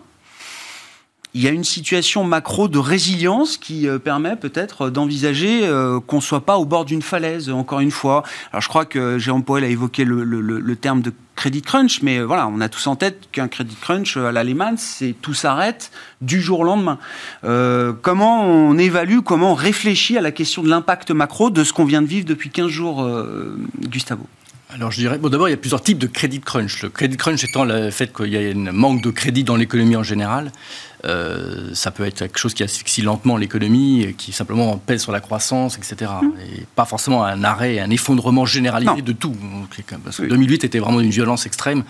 il y a une situation macro de résilience qui permet peut-être d'envisager qu'on ne soit pas au bord d'une falaise, encore une fois. Alors je crois que Jérôme Poel a évoqué le, terme de Credit crunch, mais voilà, on a tous en tête qu'un Credit crunch à la Lehman, c'est tout s'arrête du jour au lendemain. Euh, comment on évalue, comment on réfléchit à la question de l'impact macro de ce qu'on vient de vivre depuis 15 jours, euh, Gustavo? Alors je dirais, bon d'abord il y a plusieurs types de credit crunch. Le credit crunch étant le fait qu'il y a un manque de crédit dans l'économie en général. Euh, ça peut être quelque chose qui asphyxie lentement l'économie, qui simplement pèse sur la croissance, etc. Mmh. Et pas forcément un arrêt, un effondrement généralisé de tout. Parce que 2008 était vraiment une violence extrême.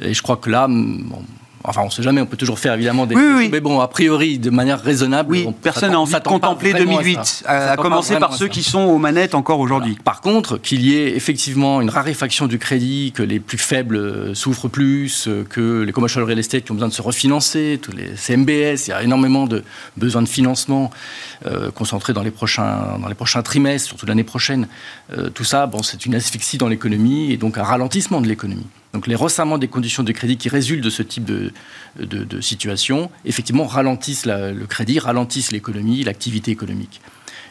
Et je crois que là, bon, Enfin, on ne sait jamais, on peut toujours faire évidemment des. Oui, Mais bon, a priori, de manière raisonnable. Oui, personne n'a envie de contempler 2008, à, commencer par ceux qui sont aux manettes encore aujourd'hui. Par contre, qu'il y ait effectivement une raréfaction du crédit, que les plus faibles euh, souffrent plus, euh, que les commercial real estate qui ont besoin de se refinancer, tous les CMBS, il y a énormément de besoins de financement euh, concentrés dans les prochains, dans les prochains trimestres, surtout l'année prochaine. tout ça, bon, c'est une asphyxie dans l'économie et donc un ralentissement de l'économie. Donc les resserrements des conditions de crédit qui résultent de ce type de, de, situation, effectivement, ralentissent le crédit, ralentissent l'économie, l'activité économique.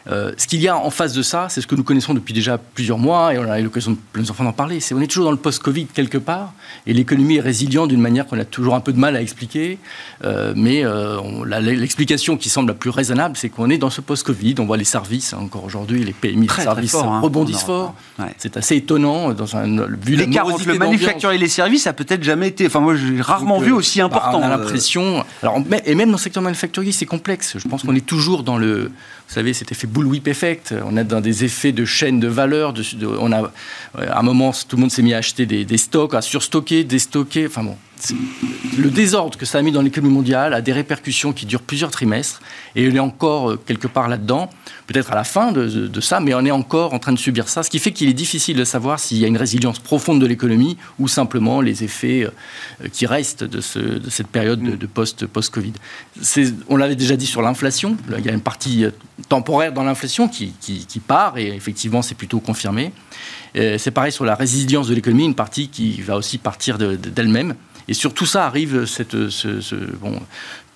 Euh, ce qu'il y a en face de ça, c'est ce que nous connaissons depuis déjà plusieurs mois, et on a eu l'occasion de plusieurs fois d'en parler, c'est on est toujours dans le post-Covid quelque part, et l'économie est résiliente d'une manière qu'on a toujours un peu de mal à expliquer, euh, mais euh, l'explication qui semble la plus raisonnable, c'est qu'on est dans ce post-Covid, on voit les services, encore aujourd'hui, les PMI de services hein, rebondissent fort, c'est assez étonnant, dans un, vu L'écart entre le manufacturier et les services a peut-être jamais été, enfin moi j'ai rarement vu aussi bah, important. on a l'impression, alors, et même dans le secteur manufacturier, c'est complexe, je pense qu'on est toujours dans le vous savez, cet effet bullwhip effect. On est dans des effets de chaîne de valeur. On a, à un moment, tout le monde s'est mis à acheter des, des stocks, à surstocker, déstocker. Enfin bon, le désordre que ça a mis dans l'économie mondiale a des répercussions qui durent plusieurs trimestres. Et on est encore euh, quelque part là-dedans, peut-être à la fin de, ça, mais on est encore en train de subir ça. Ce qui fait qu'il est difficile de savoir s'il y a une résilience profonde de l'économie ou simplement les effets euh, qui restent de, cette période de, post-Covid. on l'avait déjà dit sur l'inflation. Il y a une partie euh, temporaire dans l'inflation qui, part, et effectivement, c'est plutôt confirmé. C'est pareil sur la résilience de l'économie, une partie qui va aussi partir d'elle-même. Et sur tout ça arrive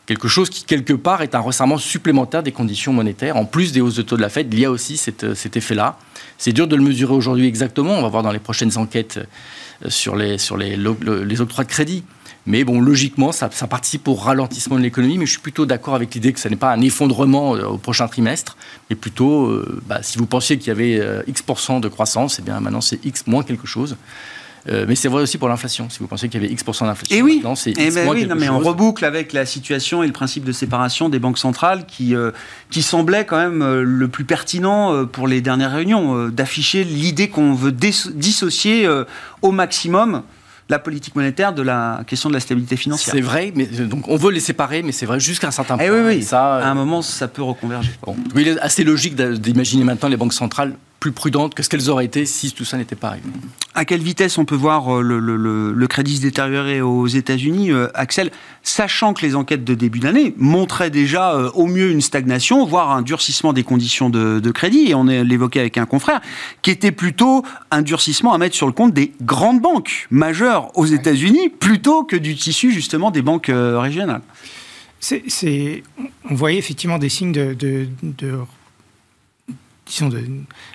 quelque chose qui, quelque part, est un resserrement supplémentaire des conditions monétaires. En plus des hausses de taux de la Fed, il y a aussi cet effet-là. C'est dur de le mesurer aujourd'hui exactement. On va voir dans les prochaines enquêtes euh, sur les octrois de crédit. Mais bon, logiquement, ça, participe au ralentissement de l'économie. Mais je suis plutôt d'accord avec l'idée que ce n'est pas un effondrement euh, au prochain trimestre, mais plutôt, euh, bah, si vous pensiez qu'il y avait X% de croissance, eh bien maintenant c'est X moins quelque chose. Euh, mais c'est vrai aussi pour l'inflation. Si vous pensez qu'il y avait X% d'inflation, et oui, c'est et eh ben oui, non, mais on reboucle avec la situation et le principe de séparation des banques centrales qui, euh, qui semblait quand même euh, le plus pertinent pour les dernières réunions, d'afficher l'idée qu'on veut dissocier au maximum la politique monétaire de la question de la stabilité financière. C'est vrai, mais donc on veut les séparer, mais c'est vrai jusqu'à un certain eh point. oui, oui. Ça, à un moment, ça peut reconverger. Bon. il est assez logique d'imaginer maintenant les banques centrales plus prudentes que ce qu'elles auraient été si tout ça n'était pas arrivé. À quelle vitesse on peut voir euh, le, crédit se détériorer aux États-Unis, euh, Axel, sachant que les enquêtes de début d'année montraient déjà euh, au mieux une stagnation, voire un durcissement des conditions de, crédit, et on l'évoquait avec un confrère, qui était plutôt un durcissement à mettre sur le compte des grandes banques majeures aux États-Unis, plutôt que du tissu justement des banques régionales. On voyait effectivement des signes de, de, de disons, de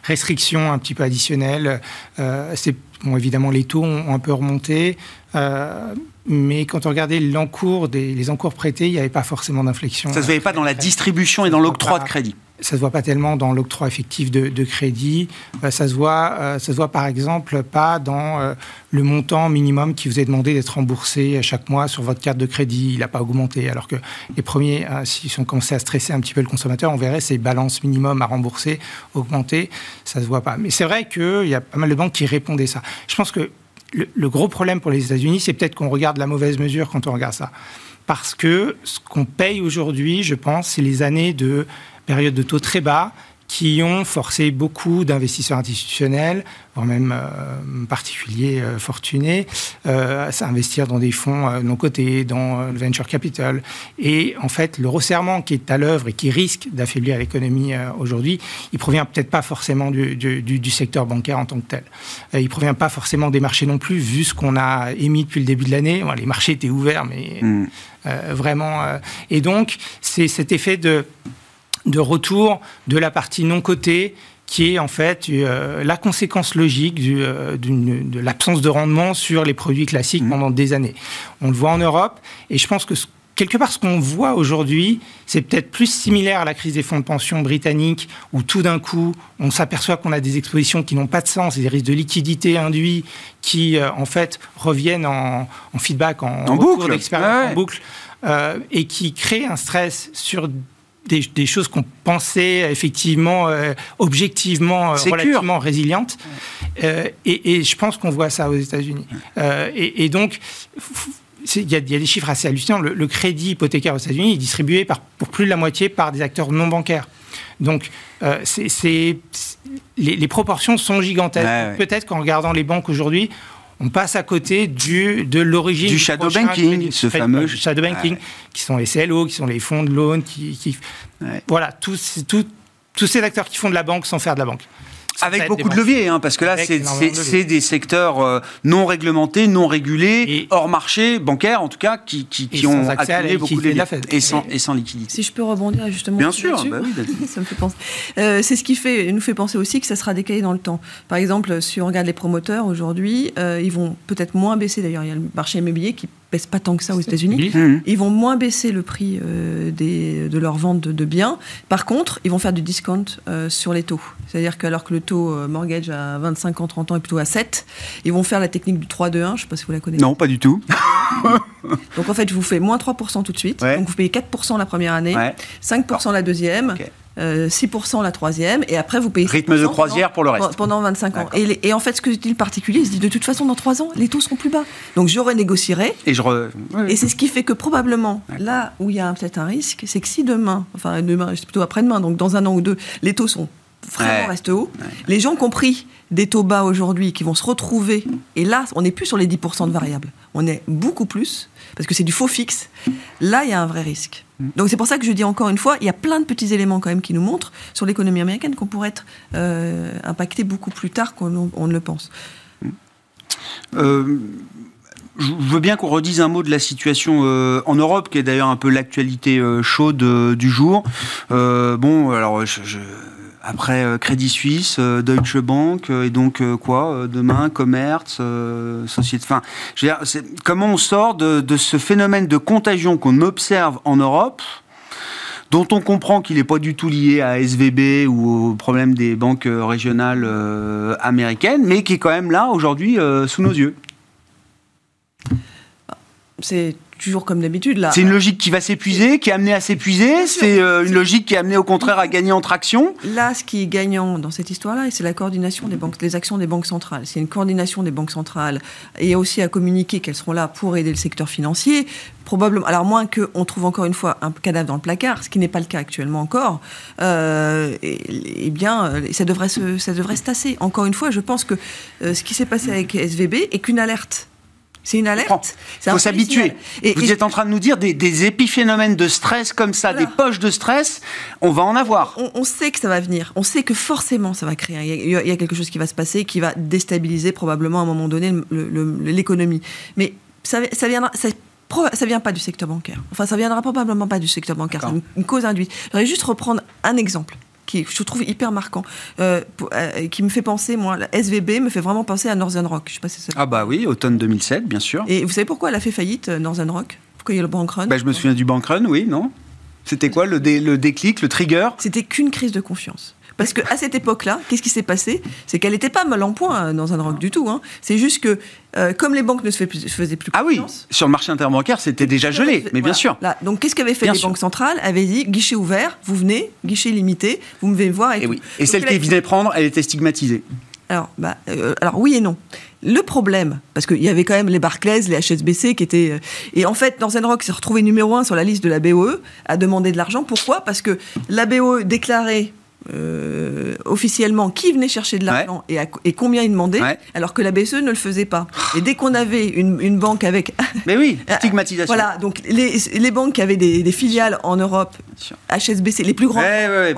restrictions un petit peu additionnelles. Euh, bon, évidemment les taux ont, un peu remonté, euh, mais quand on regardait l'encours des les encours prêtés, il n'y avait pas forcément d'inflexion. Ça ne se voyait pas dans la distribution et dans l'octroi de crédit ça se voit pas tellement dans l'octroi effectif de, crédit. Euh, ça se voit, euh, ça se voit par exemple pas dans euh, le montant minimum qui vous est demandé d'être remboursé chaque mois sur votre carte de crédit. Il n'a pas augmenté. Alors que les premiers, si on commençait à stresser un petit peu le consommateur, on verrait ces balances minimum à rembourser augmenter. Ça se voit pas. Mais c'est vrai qu'il y a pas mal de banques qui répondaient ça. Je pense que le, le gros problème pour les États-Unis, c'est peut-être qu'on regarde la mauvaise mesure quand on regarde ça. Parce que ce qu'on paye aujourd'hui, je pense, c'est les années de période de taux très bas qui ont forcé beaucoup d'investisseurs institutionnels, voire même euh, particuliers euh, fortunés, euh, à investir dans des fonds non cotés, dans le venture capital. Et en fait, le resserrement qui est à l'œuvre et qui risque d'affaiblir l'économie aujourd'hui, il provient peut-être pas forcément du, du, secteur bancaire en tant que tel. il provient pas forcément des marchés non plus, vu ce qu'on a émis depuis le début de l'année. les marchés étaient ouverts, mais mm. vraiment. et donc, c'est cet effet de de retour de la partie non cotée qui est en fait euh, la conséquence logique euh, de l'absence de rendement sur les produits classiques mmh. pendant des années. On le voit en Europe et je pense que quelque part ce qu'on voit aujourd'hui, c'est peut-être plus similaire à la crise des fonds de pension britanniques où tout d'un coup on s'aperçoit qu'on a des expositions qui n'ont pas de sens et des risques de liquidité induits qui euh, en fait reviennent en, feedback, en, en boucle, d'expérience, en boucle, et qui créent un stress sur des, choses qu'on pensait effectivement, euh, objectivement, euh, relativement résilientes. Euh, et, je pense qu'on voit ça aux États-Unis. Et, donc, il y, a des chiffres assez hallucinants. Le, crédit hypothécaire aux États-Unis est distribué par, pour plus de la moitié par des acteurs non bancaires. Donc, c'est, les, proportions sont gigantesques. Peut-être qu'en regardant les banques aujourd'hui, on passe à côté du, de l'origine du, shadow banking, ce fameux shadow banking, qui sont les CLO, qui sont les fonds de loan, qui, voilà, tous, tous, tous ces acteurs qui font de la banque sans faire de la banque. Avec beaucoup de leviers, hein, parce que là, c'est des secteurs euh, non réglementés, non régulés, hors marché, bancaire en tout cas, qui, qui, ont accumulé beaucoup de leviers. Et sans, et sans liquidité. Si je peux rebondir justement Bien sûr, bah oui, (laughs) ça me fait penser. Euh, c'est ce qui fait, nous fait penser aussi que ça sera décalé dans le temps. Par exemple, si on regarde les promoteurs aujourd'hui, euh, ils vont peut-être moins baisser. D'ailleurs, il y a le marché immobilier qui baisse pas tant que ça aux États-Unis. Mmh. Ils vont moins baisser le prix euh, des, de leur vente de, biens. Par contre, ils vont faire du discount euh, sur les taux. C'est-à-dire qu'alors que le taux euh, mortgage à 25 ans, 30 ans est plutôt à 7, ils vont faire la technique du 3-2-1. Je ne sais pas si vous la connaissez. Non, pas du tout. (laughs) donc en fait, je vous fais moins 3% tout de suite. Donc vous payez 4% la première année, 5% la deuxième. 6% la troisième, et après vous payez rythme de croisière pour le reste. pendant 25 ans. Et, en fait, ce que dit le particulier, il se dit de toute façon dans 3 ans, les taux seront plus bas. Donc je renégocierai. Et je et c'est ce qui fait que probablement là où il y a peut-être un risque, c'est que si demain, enfin demain, c'est plutôt après-demain, donc dans un an ou deux, les taux sont vraiment restent hauts, les gens compris des taux bas aujourd'hui qui vont se retrouver, et là, on n'est plus sur les 10% de variables, on est beaucoup plus, parce que c'est du faux fixe, là, il y a un vrai risque. Mm. Donc c'est pour ça que je dis encore une fois, il y a plein de petits éléments quand même qui nous montrent sur l'économie américaine qu'on pourrait être euh, impacté beaucoup plus tard qu'on ne le pense. Euh, je veux bien qu'on redise un mot de la situation euh, en Europe, qui est d'ailleurs un peu l'actualité chaude du jour. bon, alors je après euh, Crédit Suisse, euh, Deutsche Bank, euh, et donc quoi Demain, Commerce, Société. Enfin, comment on sort de, ce phénomène de contagion qu'on observe en Europe dont on comprend qu'il n'est pas du tout lié à SVB ou au problème des banques régionales américaines, mais qui est quand même là aujourd'hui sous nos yeux? C'est toujours comme d'habitude. là. C'est une logique qui va s'épuiser, qui est amenée à s'épuiser. C'est euh, une logique qui est amenée au contraire à gagner en traction. Là, ce qui est gagnant dans cette histoire-là, c'est la coordination des banques, actions des banques centrales. C'est une coordination des banques centrales et aussi à communiquer qu'elles seront là pour aider le secteur financier. Probablement, alors moins qu'on trouve encore une fois un cadavre dans le placard, ce qui n'est pas le cas actuellement encore. Euh, et, bien, euh, ça devrait se, ça devrait se tasser. Encore une fois, je pense que ce qui s'est passé avec SVB est qu'une alerte c'est une alerte. Il faut s'habituer. Vous êtes en train de nous dire des, épiphénomènes de stress comme ça, des poches de stress, on va en avoir. On, sait que ça va venir. On sait que forcément ça va créer. Il y, a, quelque chose qui va se passer qui va déstabiliser probablement à un moment donné l'économie. Mais ça, ça viendra. Ça, ça vient pas du secteur bancaire. Enfin, ça viendra probablement pas du secteur bancaire. C'est une, cause induite. Je voudrais juste reprendre un exemple qui je trouve hyper marquant, euh, euh, qui me fait penser, moi, la SVB me fait vraiment penser à Northern Rock. Je sais pas si ça... Ah bah oui, automne 2007, bien sûr. Et vous savez pourquoi elle a fait faillite, euh, Northern Rock? Pourquoi il y a le bank run bah, Je me souviens du bank run, oui, non? C'était quoi le, le déclic, le trigger? C'était qu'une crise de confiance. Parce qu'à cette époque-là, qu'est-ce qui s'est passé? C'est qu'elle n'était pas mal en point dans un rock du tout. Hein. C'est juste que, comme les banques ne se, faisaient plus Ah oui, sur le marché interbancaire, c'était déjà gelé, mais bien sûr. Là, donc, qu'est-ce qu'avaient fait les banques centrales? Avaient dit guichet ouvert, vous venez, guichet limité, vous me venez voir. Et, oui. et celle qui venait prendre, elle était stigmatisée. Alors, bah, euh, alors oui et non. Le problème, parce qu'il y avait quand même les Barclays, les HSBC qui étaient... Euh, et en fait, Northern Rock s'est retrouvé numéro un sur la liste de la BOE, à demander de l'argent. Pourquoi? Parce que la BOE déclarait euh, officiellement qui venait chercher de l'argent et, et, combien il demandait, alors que la BCE ne le faisait pas. Et dès qu'on avait une, banque avec... (laughs) Mais oui, stigmatisation. voilà, donc les, les, banques qui avaient des, filiales en Europe, HSBC, les plus grandes,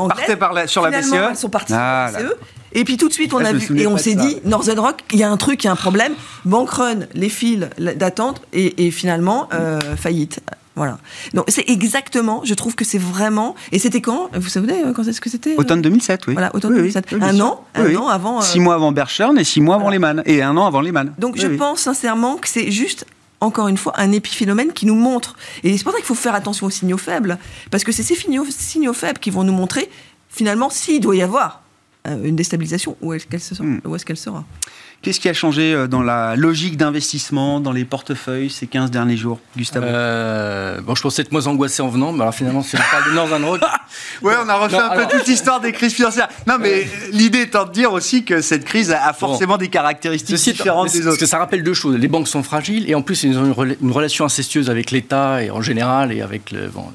partaient par sur la BCE. Elles sont parties sur la BCE. Et puis tout de suite, on a vu, et on s'est dit, Northern Rock, il y a un truc, il y a un problème. Bank run, les fils d'attente, et, finalement, euh, faillite. Voilà. Donc c'est exactement, je trouve que c'est vraiment. Et c'était quand? Vous savez euh, quand est-ce que c'était euh? Automne 2007, oui. Voilà, automne 2007. un an, un an avant. Six mois avant Berchern et six mois avant Lehman. Et un an avant Lehman. Donc je pense sincèrement que c'est juste encore une fois, un épiphénomène qui nous montre. Et c'est pour ça qu'il faut faire attention aux signaux faibles, parce que c'est ces signaux, signaux faibles qui vont nous montrer, finalement, s'il doit y avoir une déstabilisation, où est-ce qu'elle sera, hmm. est qu'elle sera? Qu'est-ce qui a changé euh, dans la logique d'investissement, dans les portefeuilles ces 15 derniers jours, Gustave euh, Bon, je pensais être moins angoissé en venant, mais alors finalement, si on parle de Northern Rock. (laughs) ouais, on a refait un peu toute l'histoire des crises financières. Non, mais l'idée étant de dire aussi que cette crise a forcément des caractéristiques différentes des autres. Parce que ça rappelle deux choses. Les banques sont fragiles et en plus, ils ont une, relation incestueuse avec l'État et en général et avec le. Bon,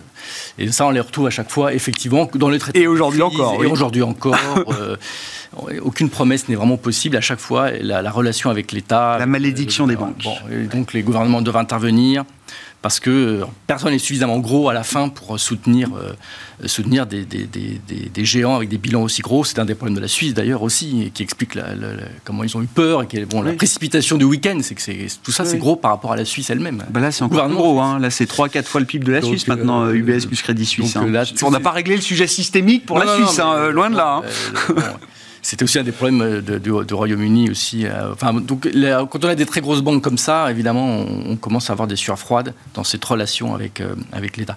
et ça, on les retrouve à chaque fois, effectivement, dans les traités. Et aujourd'hui encore. Et aujourd'hui (laughs) encore. Euh, aucune promesse n'est vraiment possible. À chaque fois, la, relation avec l'État. La malédiction des banques. donc, les gouvernements doivent intervenir parce que personne n'est suffisamment gros à la fin pour soutenir, soutenir des, des, des, des, géants avec des bilans aussi gros. C'est un des problèmes de la Suisse d'ailleurs aussi, et qui explique la, comment ils ont eu peur et bon, la précipitation du week-end. C'est que tout ça, c'est gros par rapport à la Suisse elle-même. Bah là, c'est encore gros. Hein. Là, c'est 3-4 fois le PIB de la Suisse maintenant, UBS plus Crédit Suisse. Hein. on n'a pas réglé le sujet systémique pour la Suisse, hein, loin de là. C'était aussi un des problèmes euh, du, Royaume-Uni aussi. Euh, enfin, donc, quand on a des très grosses banques comme ça, évidemment, on, commence à avoir des sueurs froides dans cette relation avec, euh, avec l'État.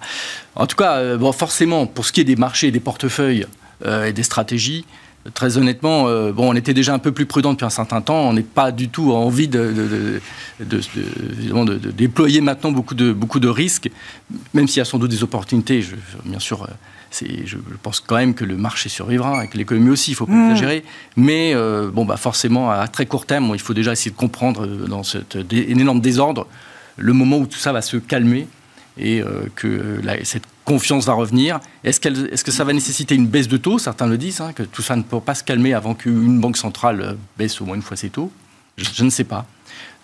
En tout cas, bon, forcément, pour ce qui est des marchés, des portefeuilles et des stratégies, Très honnêtement, bon, on était déjà un peu plus prudent depuis un certain temps. On n'est pas du tout envie de, de, de, déployer maintenant beaucoup de, beaucoup de risques, même s'il y a sans doute des opportunités. Bien sûr, je, pense quand même que le marché survivra et que l'économie aussi, il ne faut pas mmh. exagérer. Mais euh, bon, bah forcément, à très court terme, il faut déjà essayer de comprendre euh, dans cet énorme désordre le moment où tout ça va se calmer et euh, que cette confiance va revenir. Est-ce, est que ça va nécessiter une baisse de taux? Certains le disent, hein, que tout ça ne peut pas se calmer avant qu'une banque centrale baisse au moins une fois ses taux. je ne sais pas.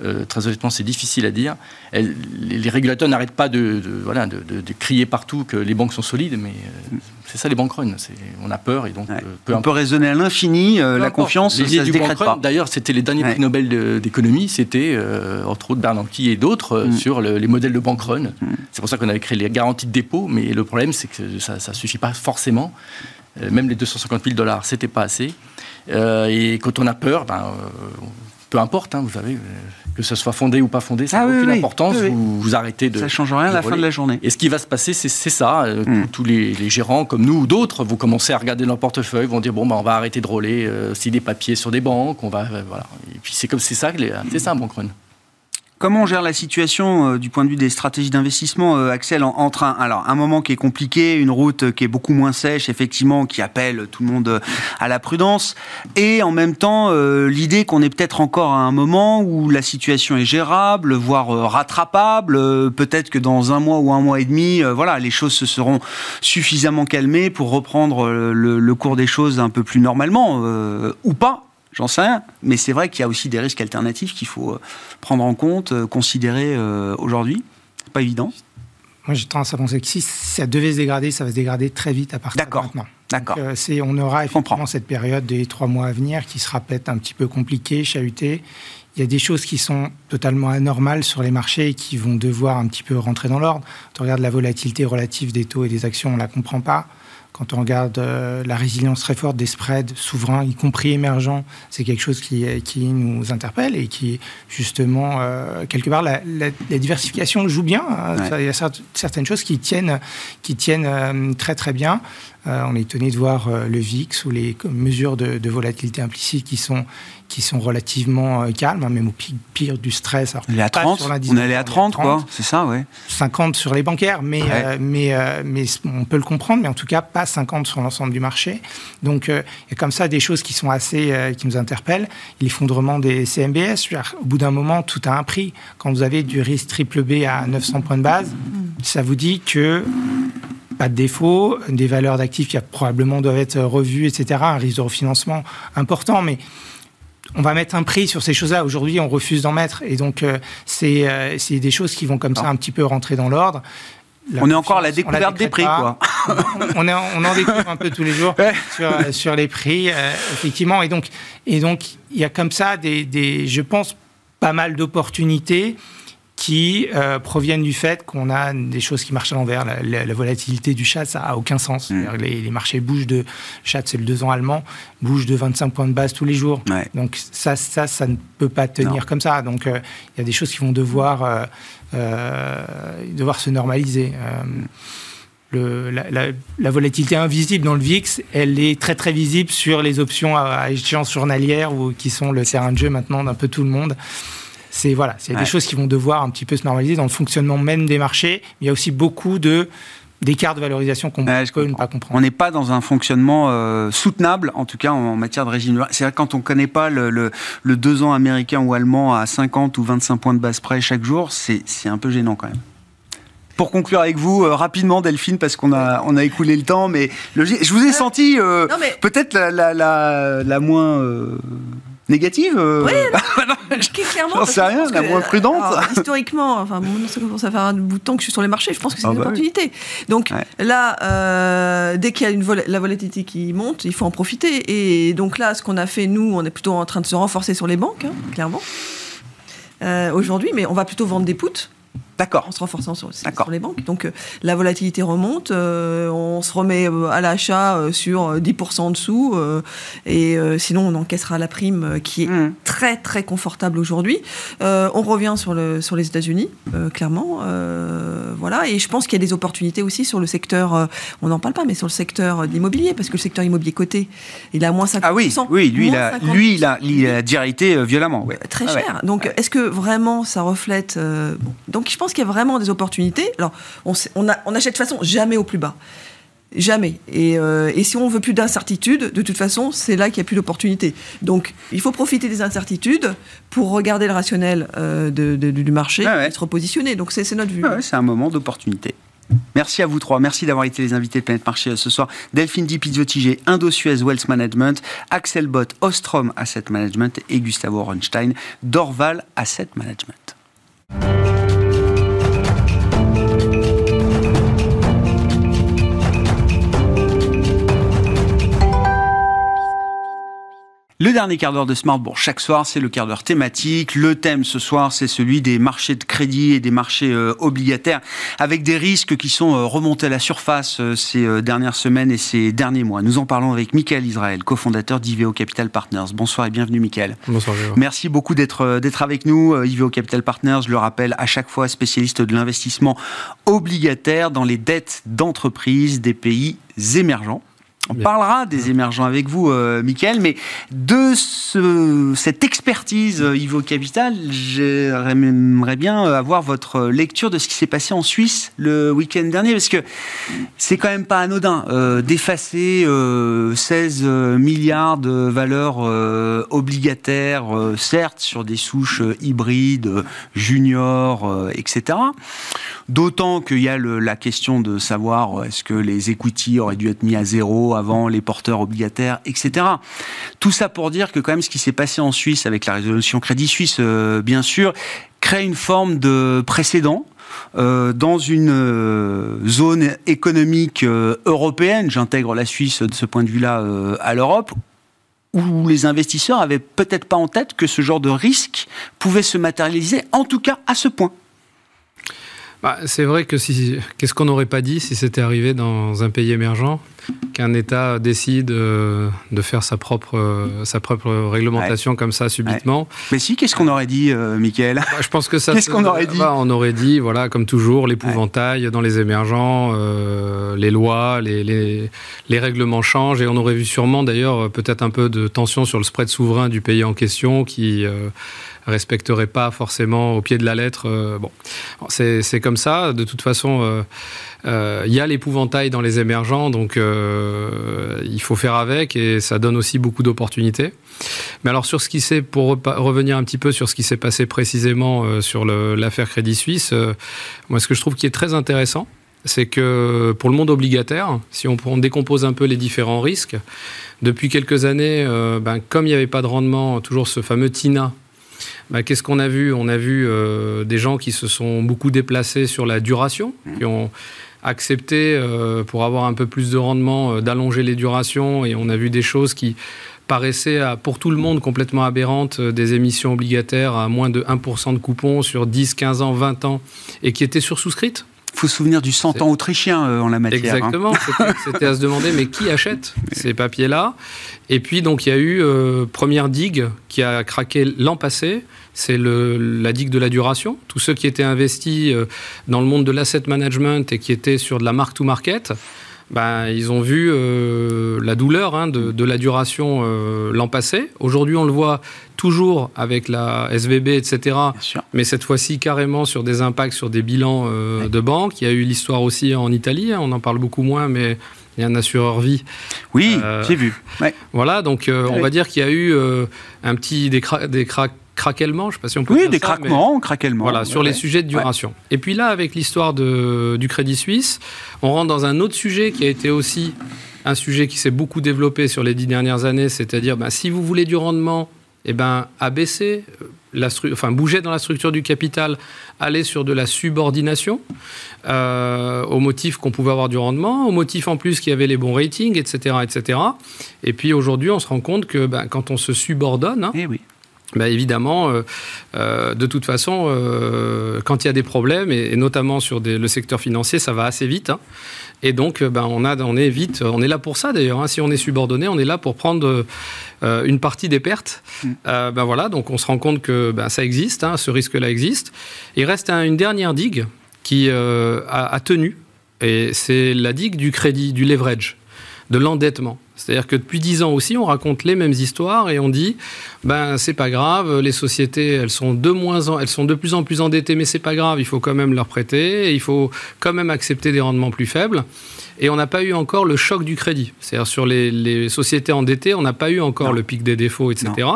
Euh, très honnêtement, c'est difficile à dire. les, régulateurs n'arrêtent pas de, voilà, de, crier partout que les banques sont solides, mais euh, c'est ça les bank runs. On a peur et donc. Euh, on peut raisonner à l'infini, la confiance, les ça du bank run, D'ailleurs, c'était les derniers prix Nobel d'économie, c'était entre autres Bernanke et d'autres mm. sur les modèles de bank run. Mm. C'est pour ça qu'on avait créé les garanties de dépôt, mais le problème, c'est que ça ne suffit pas forcément. Même les 250 000 dollars, c'était pas assez. et quand on a peur, ben, peu importe, hein, vous savez, euh, que ce soit fondé ou pas fondé, ça n'a ah aucune importance. Vous, vous, arrêtez de. Ça change rien à la fin de la journée. Et ce qui va se passer, c'est ça. Euh, hmm. Tous les, gérants, comme nous ou d'autres, vont commencer à regarder leur portefeuille, vont dire bon, bah, on va arrêter de rouler euh, si des papiers sur des banques, on va, voilà. Et puis c'est comme c'est ça, c'est ça un run. Comment on gère la situation euh, du point de vue des stratégies d'investissement, euh, Axel, entre un, moment qui est compliqué, une route qui est beaucoup moins sèche, effectivement, qui appelle tout le monde euh, à la prudence, et en même temps l'idée qu'on est peut-être encore à un moment où la situation est gérable, voire rattrapable, peut-être que dans un mois ou un mois et demi, voilà, les choses se seront suffisamment calmées pour reprendre le cours des choses un peu plus normalement, ou pas, J'en sais rien, mais c'est vrai qu'il y a aussi des risques alternatifs qu'il faut euh, prendre en compte, euh, considérer euh, aujourd'hui. C'est pas évident. Moi, j'ai tendance à penser que si ça devait se dégrader, ça va se dégrader très vite à partir de maintenant. D'accord. c'est, on aura effectivement cette période des trois mois à venir qui sera peut-être un petit peu compliquée, chahutée. Il y a des choses qui sont totalement anormales sur les marchés et qui vont devoir un petit peu rentrer dans l'ordre. Quand on regarde la volatilité relative des taux et des actions, on ne la comprend pas. Quand on regarde euh, la résilience très forte des spreads souverains, y compris émergents, c'est quelque chose qui, qui, nous interpelle et qui, justement, euh, quelque part, la, diversification joue bien. Hein. Il y a certaines choses qui tiennent, qui tiennent euh, très très bien. On est étonné de voir le VIX ou les mesures de, de volatilité implicite qui sont qui sont relativement euh, calmes, hein, même au pire, du stress. on est à 30, on est allé à 30, quoi, c'est ça, ouais. 50 sur les bancaires, mais, euh, mais, euh, mais on peut le comprendre, mais en tout cas pas 50 sur l'ensemble du marché. Donc il y a comme ça des choses qui sont assez, qui nous interpellent. L'effondrement des CMBS, au bout d'un moment, tout a un prix. Quand vous avez du risque triple B à 900 points de base, ça vous dit que pas de défaut, des valeurs d'actifs qui probablement doivent être revues, etc. Un risque de refinancement important, mais on va mettre un prix sur ces choses-là. Aujourd'hui, on refuse d'en mettre. Et donc, euh, euh, c'est des choses qui vont comme ça un petit peu rentrer dans l'ordre. on est encore à la découverte des prix, quoi. (laughs) on, on, en découvre un peu tous les jours sur, sur, les prix, euh, effectivement. Et donc, et donc, il y a comme ça des, des je pense, pas mal d'opportunités qui euh, proviennent du fait qu'on a des choses qui marchent à l'envers. La, volatilité du chat, ça n'a aucun sens. Mm. Les, marchés bougent de... Chat, c'est le 2 ans allemand, bougent de 25 points de base tous les jours. Donc ça, ça, ça ne peut pas tenir comme ça. Donc euh, il y a des choses qui vont devoir, euh, devoir se normaliser. Le, la, volatilité invisible dans le VIX, elle est très très visible sur les options à, échéance journalière ou qui sont le terrain de jeu maintenant d'un peu tout le monde c'est voilà, c'est des choses qui vont devoir un petit peu se normaliser dans le fonctionnement même des marchés. Il y a aussi beaucoup de d'écarts de valorisation qu'on ne peut pas comprendre. On n'est pas dans un fonctionnement euh, soutenable, en tout cas en, matière de régime. C'est vrai quand on ne connaît pas le, le, deux ans américain ou allemand à 50 ou 25 points de base près chaque jour, c'est un peu gênant quand même. Pour conclure avec vous euh, rapidement, Delphine, parce qu'on a, on a écoulé le temps, mais je vous ai senti euh, peut-être la, la, la, moins négative euh... Oui, (laughs) clairement. J'en sais rien, la moins prudente. historiquement, enfin, ça commence à faire un bout de temps que je suis sur les marchés, je pense que c'est ah une bah opportunité. Donc là, euh, dès qu'il y a une la volatilité qui monte, il faut en profiter. Et donc là, ce qu'on a fait, nous, on est plutôt en train de se renforcer sur les banques, hein, clairement. Euh, aujourd'hui, mais on va plutôt vendre des puts D'accord. En se renforçant sur, les banques. Donc euh, la volatilité remonte, euh, on se remet euh, à l'achat sur 10% en dessous, et sinon on encaissera la prime qui est mmh. très très confortable aujourd'hui. on revient sur, le, sur les États-Unis, clairement. voilà, et je pense qu'il y a des opportunités aussi sur le secteur, on n'en parle pas, mais sur le secteur d'immobilier, parce que le secteur immobilier coté, il a moins 50%. Ah oui, oui lui, il a, lui il, a, il a violemment. Très ah cher. Donc est-ce que vraiment ça reflète. Donc je pense qu'il y a vraiment des opportunités. Alors, on, on, on achète de toute façon jamais au plus bas. Jamais. Euh, et, si on veut plus d'incertitude, de toute façon, c'est là qu'il n'y a plus d'opportunités. Donc, il faut profiter des incertitudes pour regarder le rationnel euh, du marché et se repositionner. Donc, c'est notre vue. c'est un moment d'opportunité. Merci à vous trois. Merci d'avoir été les invités de Planète Marché euh, ce soir. Delphine Di Pizzotigé, Indo-Suez Wealth Management, Axel Bott, Ostrom Asset Management et Gustavo Ronstein, Dorval Asset Management. Le dernier quart d'heure de Smart chaque soir, c'est le quart d'heure thématique. Le thème ce soir, c'est celui des marchés de crédit et des marchés euh, obligataires, avec des risques qui sont euh, remontés à la surface euh, ces dernières semaines et ces derniers mois. Nous en parlons avec Michael Israël, cofondateur d'IVO Capital Partners. Bonsoir et bienvenue, Michael. Bonsoir. Merci beaucoup d'être d'être avec nous. IVO Capital Partners, je le rappelle, à chaque fois spécialiste de l'investissement obligataire dans les dettes d'entreprises des pays émergents. On parlera des émergents avec vous, euh, Mickaël, mais de ce, cette expertise euh, Ivo Capital, j'aimerais bien avoir votre lecture de ce qui s'est passé en Suisse le week-end dernier, parce que c'est quand même pas anodin euh, d'effacer 16 milliards de valeurs obligataires, certes sur des souches hybrides, juniors, etc. D'autant qu'il y a le, la question de savoir est-ce que les equity auraient dû être mis à zéro avant les porteurs obligataires, etc. Tout ça pour dire que quand même ce qui s'est passé en Suisse avec la résolution Crédit Suisse, euh, bien sûr, crée une forme de précédent. Euh, dans une euh, zone économique européenne, j'intègre la Suisse de ce point de vue-là à l'Europe, où les investisseurs avaient peut-être pas en tête que ce genre de risque pouvait se matérialiser, en tout cas à ce point. Bah, c'est vrai que si, qu'est-ce qu'on n'aurait pas dit si c'était arrivé dans un pays émergent, qu'un État décide euh, de faire sa propre, euh, sa propre réglementation comme ça subitement? Mais si, qu'est-ce qu'on aurait dit, euh, Michael? Bah, Je pense que ça. Qu'est-ce qu'on aurait dit? bah, On aurait dit, voilà, comme toujours, l'épouvantail dans les émergents, les lois, les, les, les, règlements changent, et on aurait vu sûrement d'ailleurs peut-être un peu de tension sur le spread souverain du pays en question qui respecterait pas forcément au pied de la lettre. Euh, bon, c'est comme ça. De toute façon, il euh, euh, y a l'épouvantail dans les émergents, donc il faut faire avec et ça donne aussi beaucoup d'opportunités. Mais alors sur ce qui s'est, pour revenir un petit peu sur ce qui s'est passé précisément sur l'affaire Crédit Suisse, moi ce que je trouve qui est très intéressant, c'est que pour le monde obligataire, si on, décompose un peu les différents risques, depuis quelques années, ben, comme il n'y avait pas de rendement, toujours ce fameux TINA bah, qu'est-ce qu'on a vu? On a vu euh, des gens qui se sont beaucoup déplacés sur la duration, qui ont accepté, euh, pour avoir un peu plus de rendement, euh, d'allonger les durations. Et on a vu des choses qui paraissaient pour tout le monde complètement aberrantes, des émissions obligataires à moins de 1% de coupons sur 10, 15 ans, 20 ans, et qui étaient sursouscrites. Il faut se souvenir du 100 ans autrichien en la matière. Hein. Exactement. (laughs) C'était à se demander, mais qui achète ces papiers-là? Et puis, donc, il y a eu première digue qui a craqué l'an passé c'est la digue de la duration. Tous ceux qui étaient investis euh, dans le monde de l'asset management et qui étaient sur de la mark-to-market, ben, ils ont vu euh, la douleur hein, de, la duration euh, l'an passé. Aujourd'hui, on le voit toujours avec la SVB, etc. Mais cette fois-ci, carrément sur des impacts sur des bilans de banque. Il y a eu l'histoire aussi en Italie, hein, on en parle beaucoup moins, mais il y a un assureur vie. Oui, j'ai vu. Voilà, donc on va dire qu'il y a eu un petit des, des cracks craquellement, je ne sais pas si on peut oui, dire des craquements, craquellement. Voilà, sur les sujets de duration. Et puis là, avec l'histoire du Crédit Suisse, on rentre dans un autre sujet qui a été aussi un sujet qui s'est beaucoup développé sur les dix dernières années, c'est-à-dire bah, si vous voulez du rendement eh ben, abaisser, la enfin, bouger dans la structure du capital, aller sur de la subordination, au motif qu'on pouvait avoir du rendement, au motif en plus qu'il y avait les bons ratings, etc. etc. Et puis aujourd'hui, on se rend compte que ben, quand on se subordonne, hein, eh oui bah évidemment, euh, euh, de toute façon, euh, quand il y a des problèmes, et, notamment sur le secteur financier, ça va assez vite. Hein. Et donc, ben, on, a, on est vite, on est là pour ça d'ailleurs. Hein. Si on est subordonné, on est là pour prendre une partie des pertes. Ben voilà, donc on se rend compte que ben, ça existe, hein, ce risque-là existe. Il reste une dernière digue qui a, a, tenu, et c'est la digue du crédit, du leverage, de l'endettement. C'est-à-dire que depuis dix ans aussi, on raconte les mêmes histoires et on dit, ben c'est pas grave, les sociétés elles sont de moins en, elles sont de plus en plus endettées, mais c'est pas grave, il faut quand même leur prêter, il faut quand même accepter des rendements plus faibles. Et on n'a pas eu encore le choc du crédit. C'est-à-dire sur les, sociétés endettées, on n'a pas eu encore le pic des défauts, etc.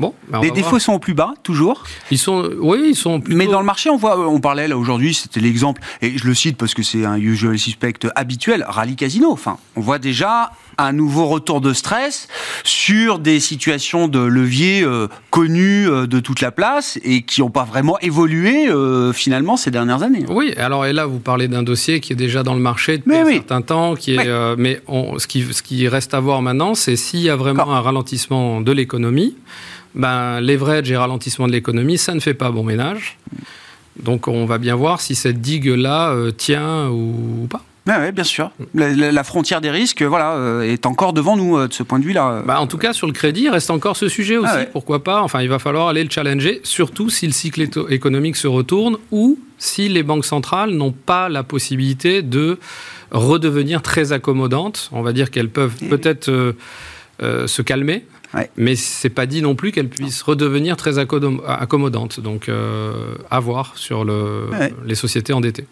Bon, ben, les défauts sont au plus bas, toujours? Ils sont, oui, ils sont. Mais dans le marché, on voit, on parlait là aujourd'hui, c'était l'exemple, et je le cite parce que c'est un usual suspect habituel, rallye casino. Enfin, on voit déjà un nouveau retour de stress sur des situations de levier euh, connues euh, de toute la place et qui n'ont pas vraiment évolué euh, finalement ces dernières années. Oui, alors et là vous parlez d'un dossier qui est déjà dans le marché depuis un certain temps, qui est, mais ce, qui, ce qui reste à voir maintenant, c'est s'il y a vraiment un ralentissement de l'économie ben, leverage et ralentissement de l'économie, ça ne fait pas bon ménage. Donc on va bien voir si cette digue-là tient ou, pas. Oui, bien sûr. La, frontière des risques, voilà, euh, est encore devant nous euh, de ce point de vue-là. Bah, en tout cas, sur le crédit, reste encore ce sujet aussi. Ah Pourquoi pas Enfin, il va falloir aller le challenger, surtout si le cycle économique se retourne ou si les banques centrales n'ont pas la possibilité de redevenir très accommodantes. On va dire qu'elles peuvent peut-être se calmer mais c'est pas dit non plus qu'elle puisse redevenir très accommodante. Donc, euh, à voir sur le, les sociétés endettées.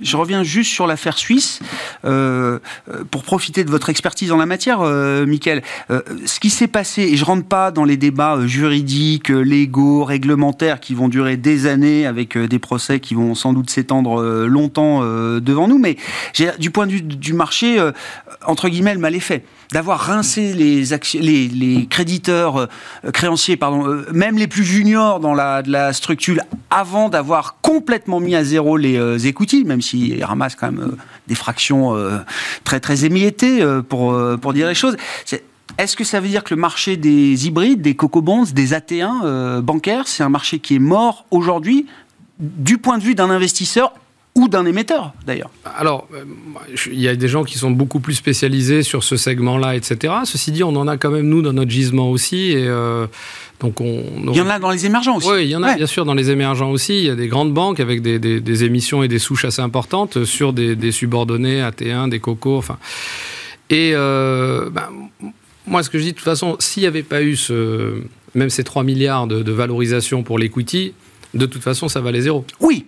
Je reviens juste sur l'affaire suisse euh, euh, pour profiter de votre expertise en la matière, euh, Michael. Euh, ce qui s'est passé, et je rentre pas dans les débats juridiques, légaux, réglementaires qui vont durer des années avec des procès qui vont sans doute s'étendre longtemps devant nous, mais du point de vue du marché, entre guillemets, le mal est fait d'avoir rincé les, créditeurs créanciers, pardon, même les plus juniors dans la, structure, avant d'avoir complètement mis à zéro les même s'ils ramassent quand même euh, des fractions euh, très très émiettées euh, pour, dire les choses. Est-ce que ça veut dire que le marché des hybrides, des coco-bonds, des AT1 bancaires, c'est un marché qui est mort aujourd'hui du point de vue d'un investisseur ou d'un émetteur d'ailleurs Alors, il y a des gens qui sont beaucoup plus spécialisés sur ce segment-là, etc. Ceci dit, on en a quand même, nous, dans notre gisement aussi. Et, donc on, Il y en a dans les émergents aussi. Oui, il y en a bien sûr dans les émergents aussi. Il y a des grandes banques avec des, émissions et des souches assez importantes sur des, subordonnés, AT1, des cocos, enfin. Et euh, ben, moi, ce que je dis, de toute façon, s'il n'y avait pas eu ce, même ces 3 milliards de, valorisation pour l'equity, de toute façon, ça valait zéro. Oui,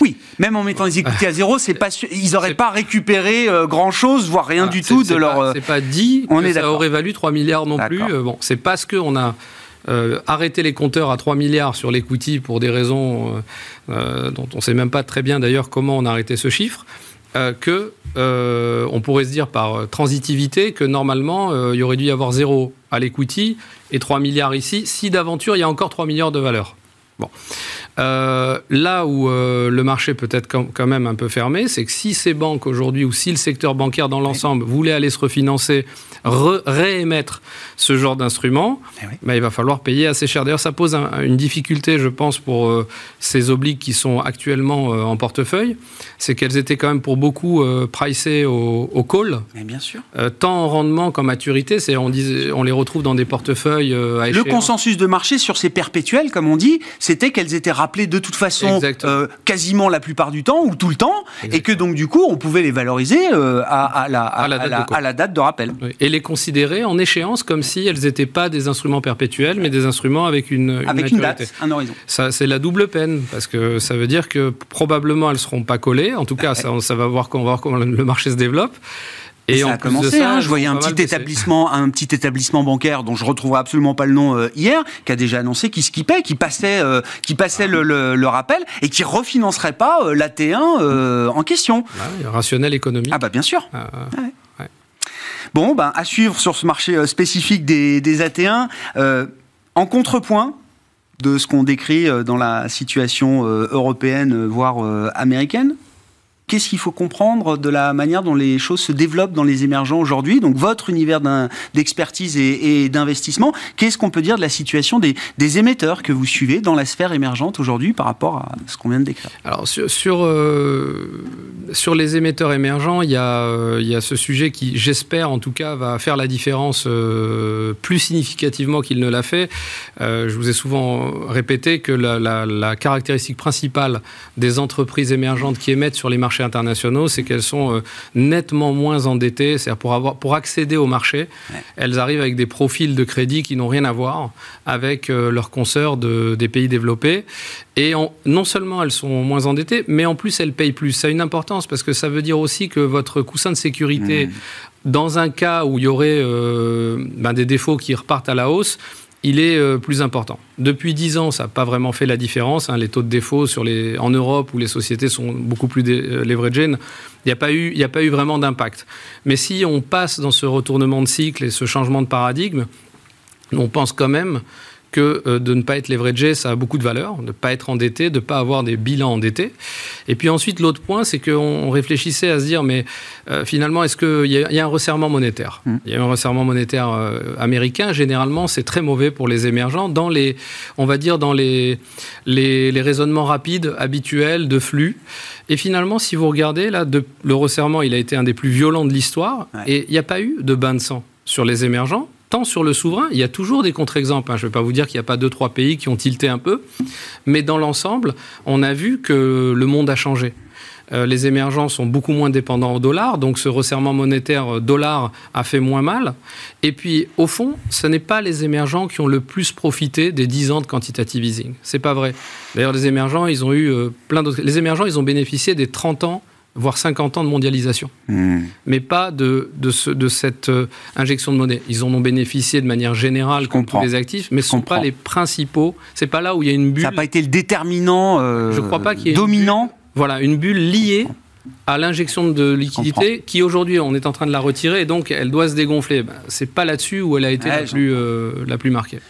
oui, même en mettant les equity à zéro, c'est pas ils n'auraient pas récupéré euh, grand chose, voire rien du tout de leur. Euh, c'est pas dit on que ça aurait valu 3 milliards non plus. bon, c'est parce qu'on a euh, arrêter les compteurs à 3 milliards sur l'equity pour des raisons euh, euh, dont on ne sait même pas très bien d'ailleurs comment on a arrêté ce chiffre, que on pourrait se dire par transitivité que normalement il y aurait dû y avoir zéro à l'equity et 3 milliards ici, si d'aventure il y a encore 3 milliards de valeur. Bon. Là où le marché peut être quand même un peu fermé, c'est que si ces banques aujourd'hui ou si le secteur bancaire dans l'ensemble voulait aller se refinancer réémettre ce genre d'instrument, eh bah, il va falloir payer assez cher. D'ailleurs, ça pose une difficulté, je pense, pour euh, ces obliques qui sont actuellement euh, en portefeuille, c'est qu'elles étaient quand même pour beaucoup euh, pricées au, call. Mais bien sûr. tant en rendement qu'en maturité, c'est on, on les retrouve dans des portefeuilles à Le consensus de marché sur ces perpétuels, comme on dit, c'était qu'elles étaient rappelées de toute façon quasiment la plupart du temps ou tout le temps, et que donc du coup on pouvait les valoriser à, la, à, la, date de rappel les considérer en échéance comme si elles n'étaient pas des instruments perpétuels, mais des instruments avec une, avec une date, un horizon. Ça, c'est la double peine, parce que ça veut dire que probablement elles ne seront pas collées. En tout cas, ça, ça va voir, on va voir comment le marché se développe. Et, ça a commencé. Hein. je voyais un petit établissement, un petit établissement bancaire dont je retrouverai absolument pas le nom euh, hier, qui a déjà annoncé qu'il skippait, qui passait, euh, qui passait le, le, rappel et qui refinancerait pas euh, l'AT1 en question. Ah rationnel économique. Ah bah bien sûr. Ah, Bon, ben, à suivre sur ce marché euh, spécifique des, des AT1. Euh, En contrepoint, de ce qu'on décrit dans la situation européenne, voire américaine Qu'est-ce qu'il faut comprendre de la manière dont les choses se développent dans les émergents aujourd'hui? Donc votre univers d'expertise et, d'investissement, qu'est-ce qu'on peut dire de la situation des, émetteurs que vous suivez dans la sphère émergente aujourd'hui par rapport à ce qu'on vient de décrire? Alors sur, sur, euh, sur, les émetteurs émergents, il y, a, euh, il y a ce sujet qui, j'espère en tout cas, va faire la différence euh, plus significativement qu'il ne l'a fait. je vous ai souvent répété que la, la caractéristique principale des entreprises émergentes qui émettent sur les marchés internationaux, c'est qu'elles sont euh, nettement moins endettées. C'est-à-dire pour, avoir, pour accéder au marché, elles arrivent avec des profils de crédit qui n'ont rien à voir avec euh, leurs consoeurs de, des pays développés. Et non seulement elles sont moins endettées, mais en plus elles payent plus. Ça a une importance parce que ça veut dire aussi que votre coussin de sécurité, mmh. dans un cas où il y aurait euh, ben, des défauts qui repartent à la hausse, il est euh, plus important. Depuis 10 ans, ça n'a pas vraiment fait la différence. Hein. les taux de défaut en Europe, où les sociétés sont beaucoup plus euh, leveragées, il n'y a pas eu vraiment d'impact. Mais si on passe dans ce retournement de cycle et ce changement de paradigme, on pense quand même que euh, de ne pas être leveragé, ça a beaucoup de valeur, de ne pas être endetté, de ne pas avoir des bilans endettés. Et puis ensuite, l'autre point, c'est qu'on réfléchissait à se dire, mais euh, finalement, est-ce qu'il y, y, a un resserrement monétaire? Il y a un resserrement monétaire euh, américain. Généralement, c'est très mauvais pour les émergents dans les, on va dire, dans les, les, les raisonnements rapides, habituels, de flux. Et finalement, si vous regardez, là, de, le resserrement, il a été un des plus violents de l'histoire. Et il n'y a pas eu de bain de sang sur les émergents sur le souverain, il y a toujours des contre-exemples. Hein. Je ne vais pas vous dire qu'il n'y a pas deux, trois pays qui ont tilté un peu, mais dans l'ensemble, on a vu que le monde a changé. Euh, les émergents sont beaucoup moins dépendants au dollar, donc ce resserrement monétaire euh, dollar a fait moins mal. Et puis, au fond, ce n'est pas les émergents qui ont le plus profité des 10 ans de quantitative easing. C'est pas vrai. D'ailleurs, les émergents, ils ont eu euh, plein d'autres. Les émergents, ils ont bénéficié des 30 ans voire 50 ans de mondialisation, hmm. mais pas de, de, ce, de cette euh, injection de monnaie. Ils en ont bénéficié de manière générale comme tous les actifs, mais ce ne sont pas les principaux. C'est pas là où il y a une bulle. Ça n'a pas été le déterminant euh, Je crois pas qu'il y dominant. voilà, une bulle liée à l'injection de liquidité qui aujourd'hui on est en train de la retirer et donc elle doit se dégonfler. Ben, c'est pas là-dessus où elle a été la, plus, euh, la plus marquée.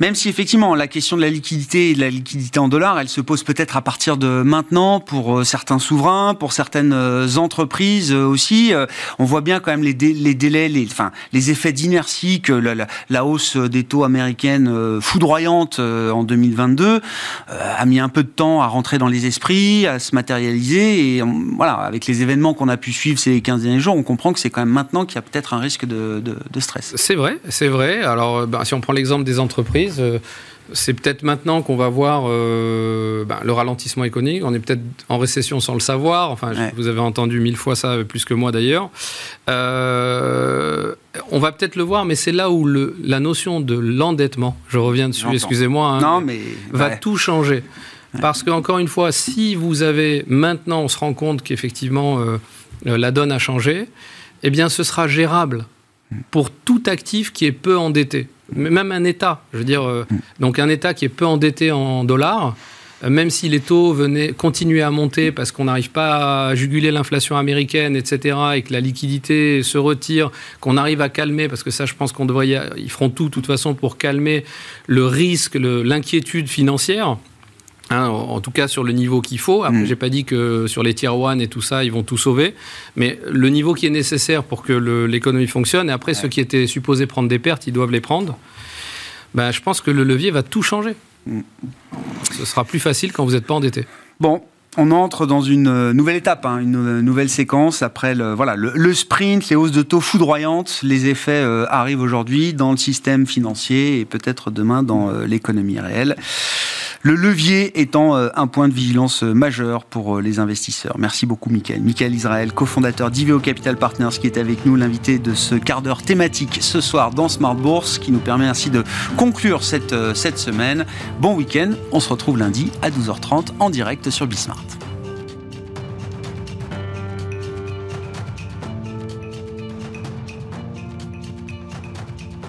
Même si effectivement la question de la liquidité et de la liquidité en dollars, elle se pose peut-être à partir de maintenant pour euh, certains souverains, pour certaines euh, entreprises euh, aussi. On voit bien quand même les, délais, les, effets d'inertie que la, hausse des taux américaines foudroyante en 2022 a mis un peu de temps à rentrer dans les esprits, à se matérialiser. Et voilà, avec les événements qu'on a pu suivre ces 15 derniers jours, on comprend que c'est quand même maintenant qu'il y a peut-être un risque de, stress. C'est vrai, c'est vrai. Alors, ben, si on prend l'exemple des entreprises, euh, c'est peut-être maintenant qu'on va voir euh, ben, le ralentissement économique. On est peut-être en récession sans le savoir. Enfin, vous avez entendu mille fois ça, plus que moi d'ailleurs. Euh, on va peut-être le voir, mais c'est là où le, la notion de l'endettement, je reviens dessus, excusez-moi, hein, va tout changer. Parce qu'encore une fois, si vous avez maintenant, on se rend compte qu'effectivement la donne a changé, eh bien ce sera gérable pour tout actif qui est peu endetté même un État, je veux dire, euh, donc un État qui est peu endetté en dollars, euh, même si les taux venaient continuer à monter parce qu'on n'arrive pas à juguler l'inflation américaine, etc., et que la liquidité se retire, qu'on arrive à calmer, parce que ça, je pense qu'on devrait, ils feront tout, de toute façon, pour calmer le risque, l'inquiétude financière. Hein, en tout cas sur le niveau qu'il faut. Après, mm. j'ai pas dit que sur les tier 1 et tout ça, ils vont tout sauver, mais le niveau qui est nécessaire pour que l'économie fonctionne. Et après, ceux qui étaient supposés prendre des pertes, ils doivent les prendre. Ben, je pense que le levier va tout changer. Mm. Ce sera plus facile quand vous n'êtes pas endetté. Bon, on entre dans une euh, nouvelle étape, hein, une euh, nouvelle séquence après le, voilà, le, sprint, les hausses de taux foudroyantes. Les effets euh, arrivent aujourd'hui dans le système financier et peut-être demain dans l'économie réelle. Le levier étant un point de vigilance majeur pour les investisseurs. Merci beaucoup, Michael. Michael Israël, cofondateur d'Iveo Capital Partners, qui est avec nous, l'invité de ce quart d'heure thématique ce soir dans Smart Bourse, qui nous permet ainsi de conclure cette, cette semaine. Bon week-end. On se retrouve lundi à 12h30 en direct sur Bismart.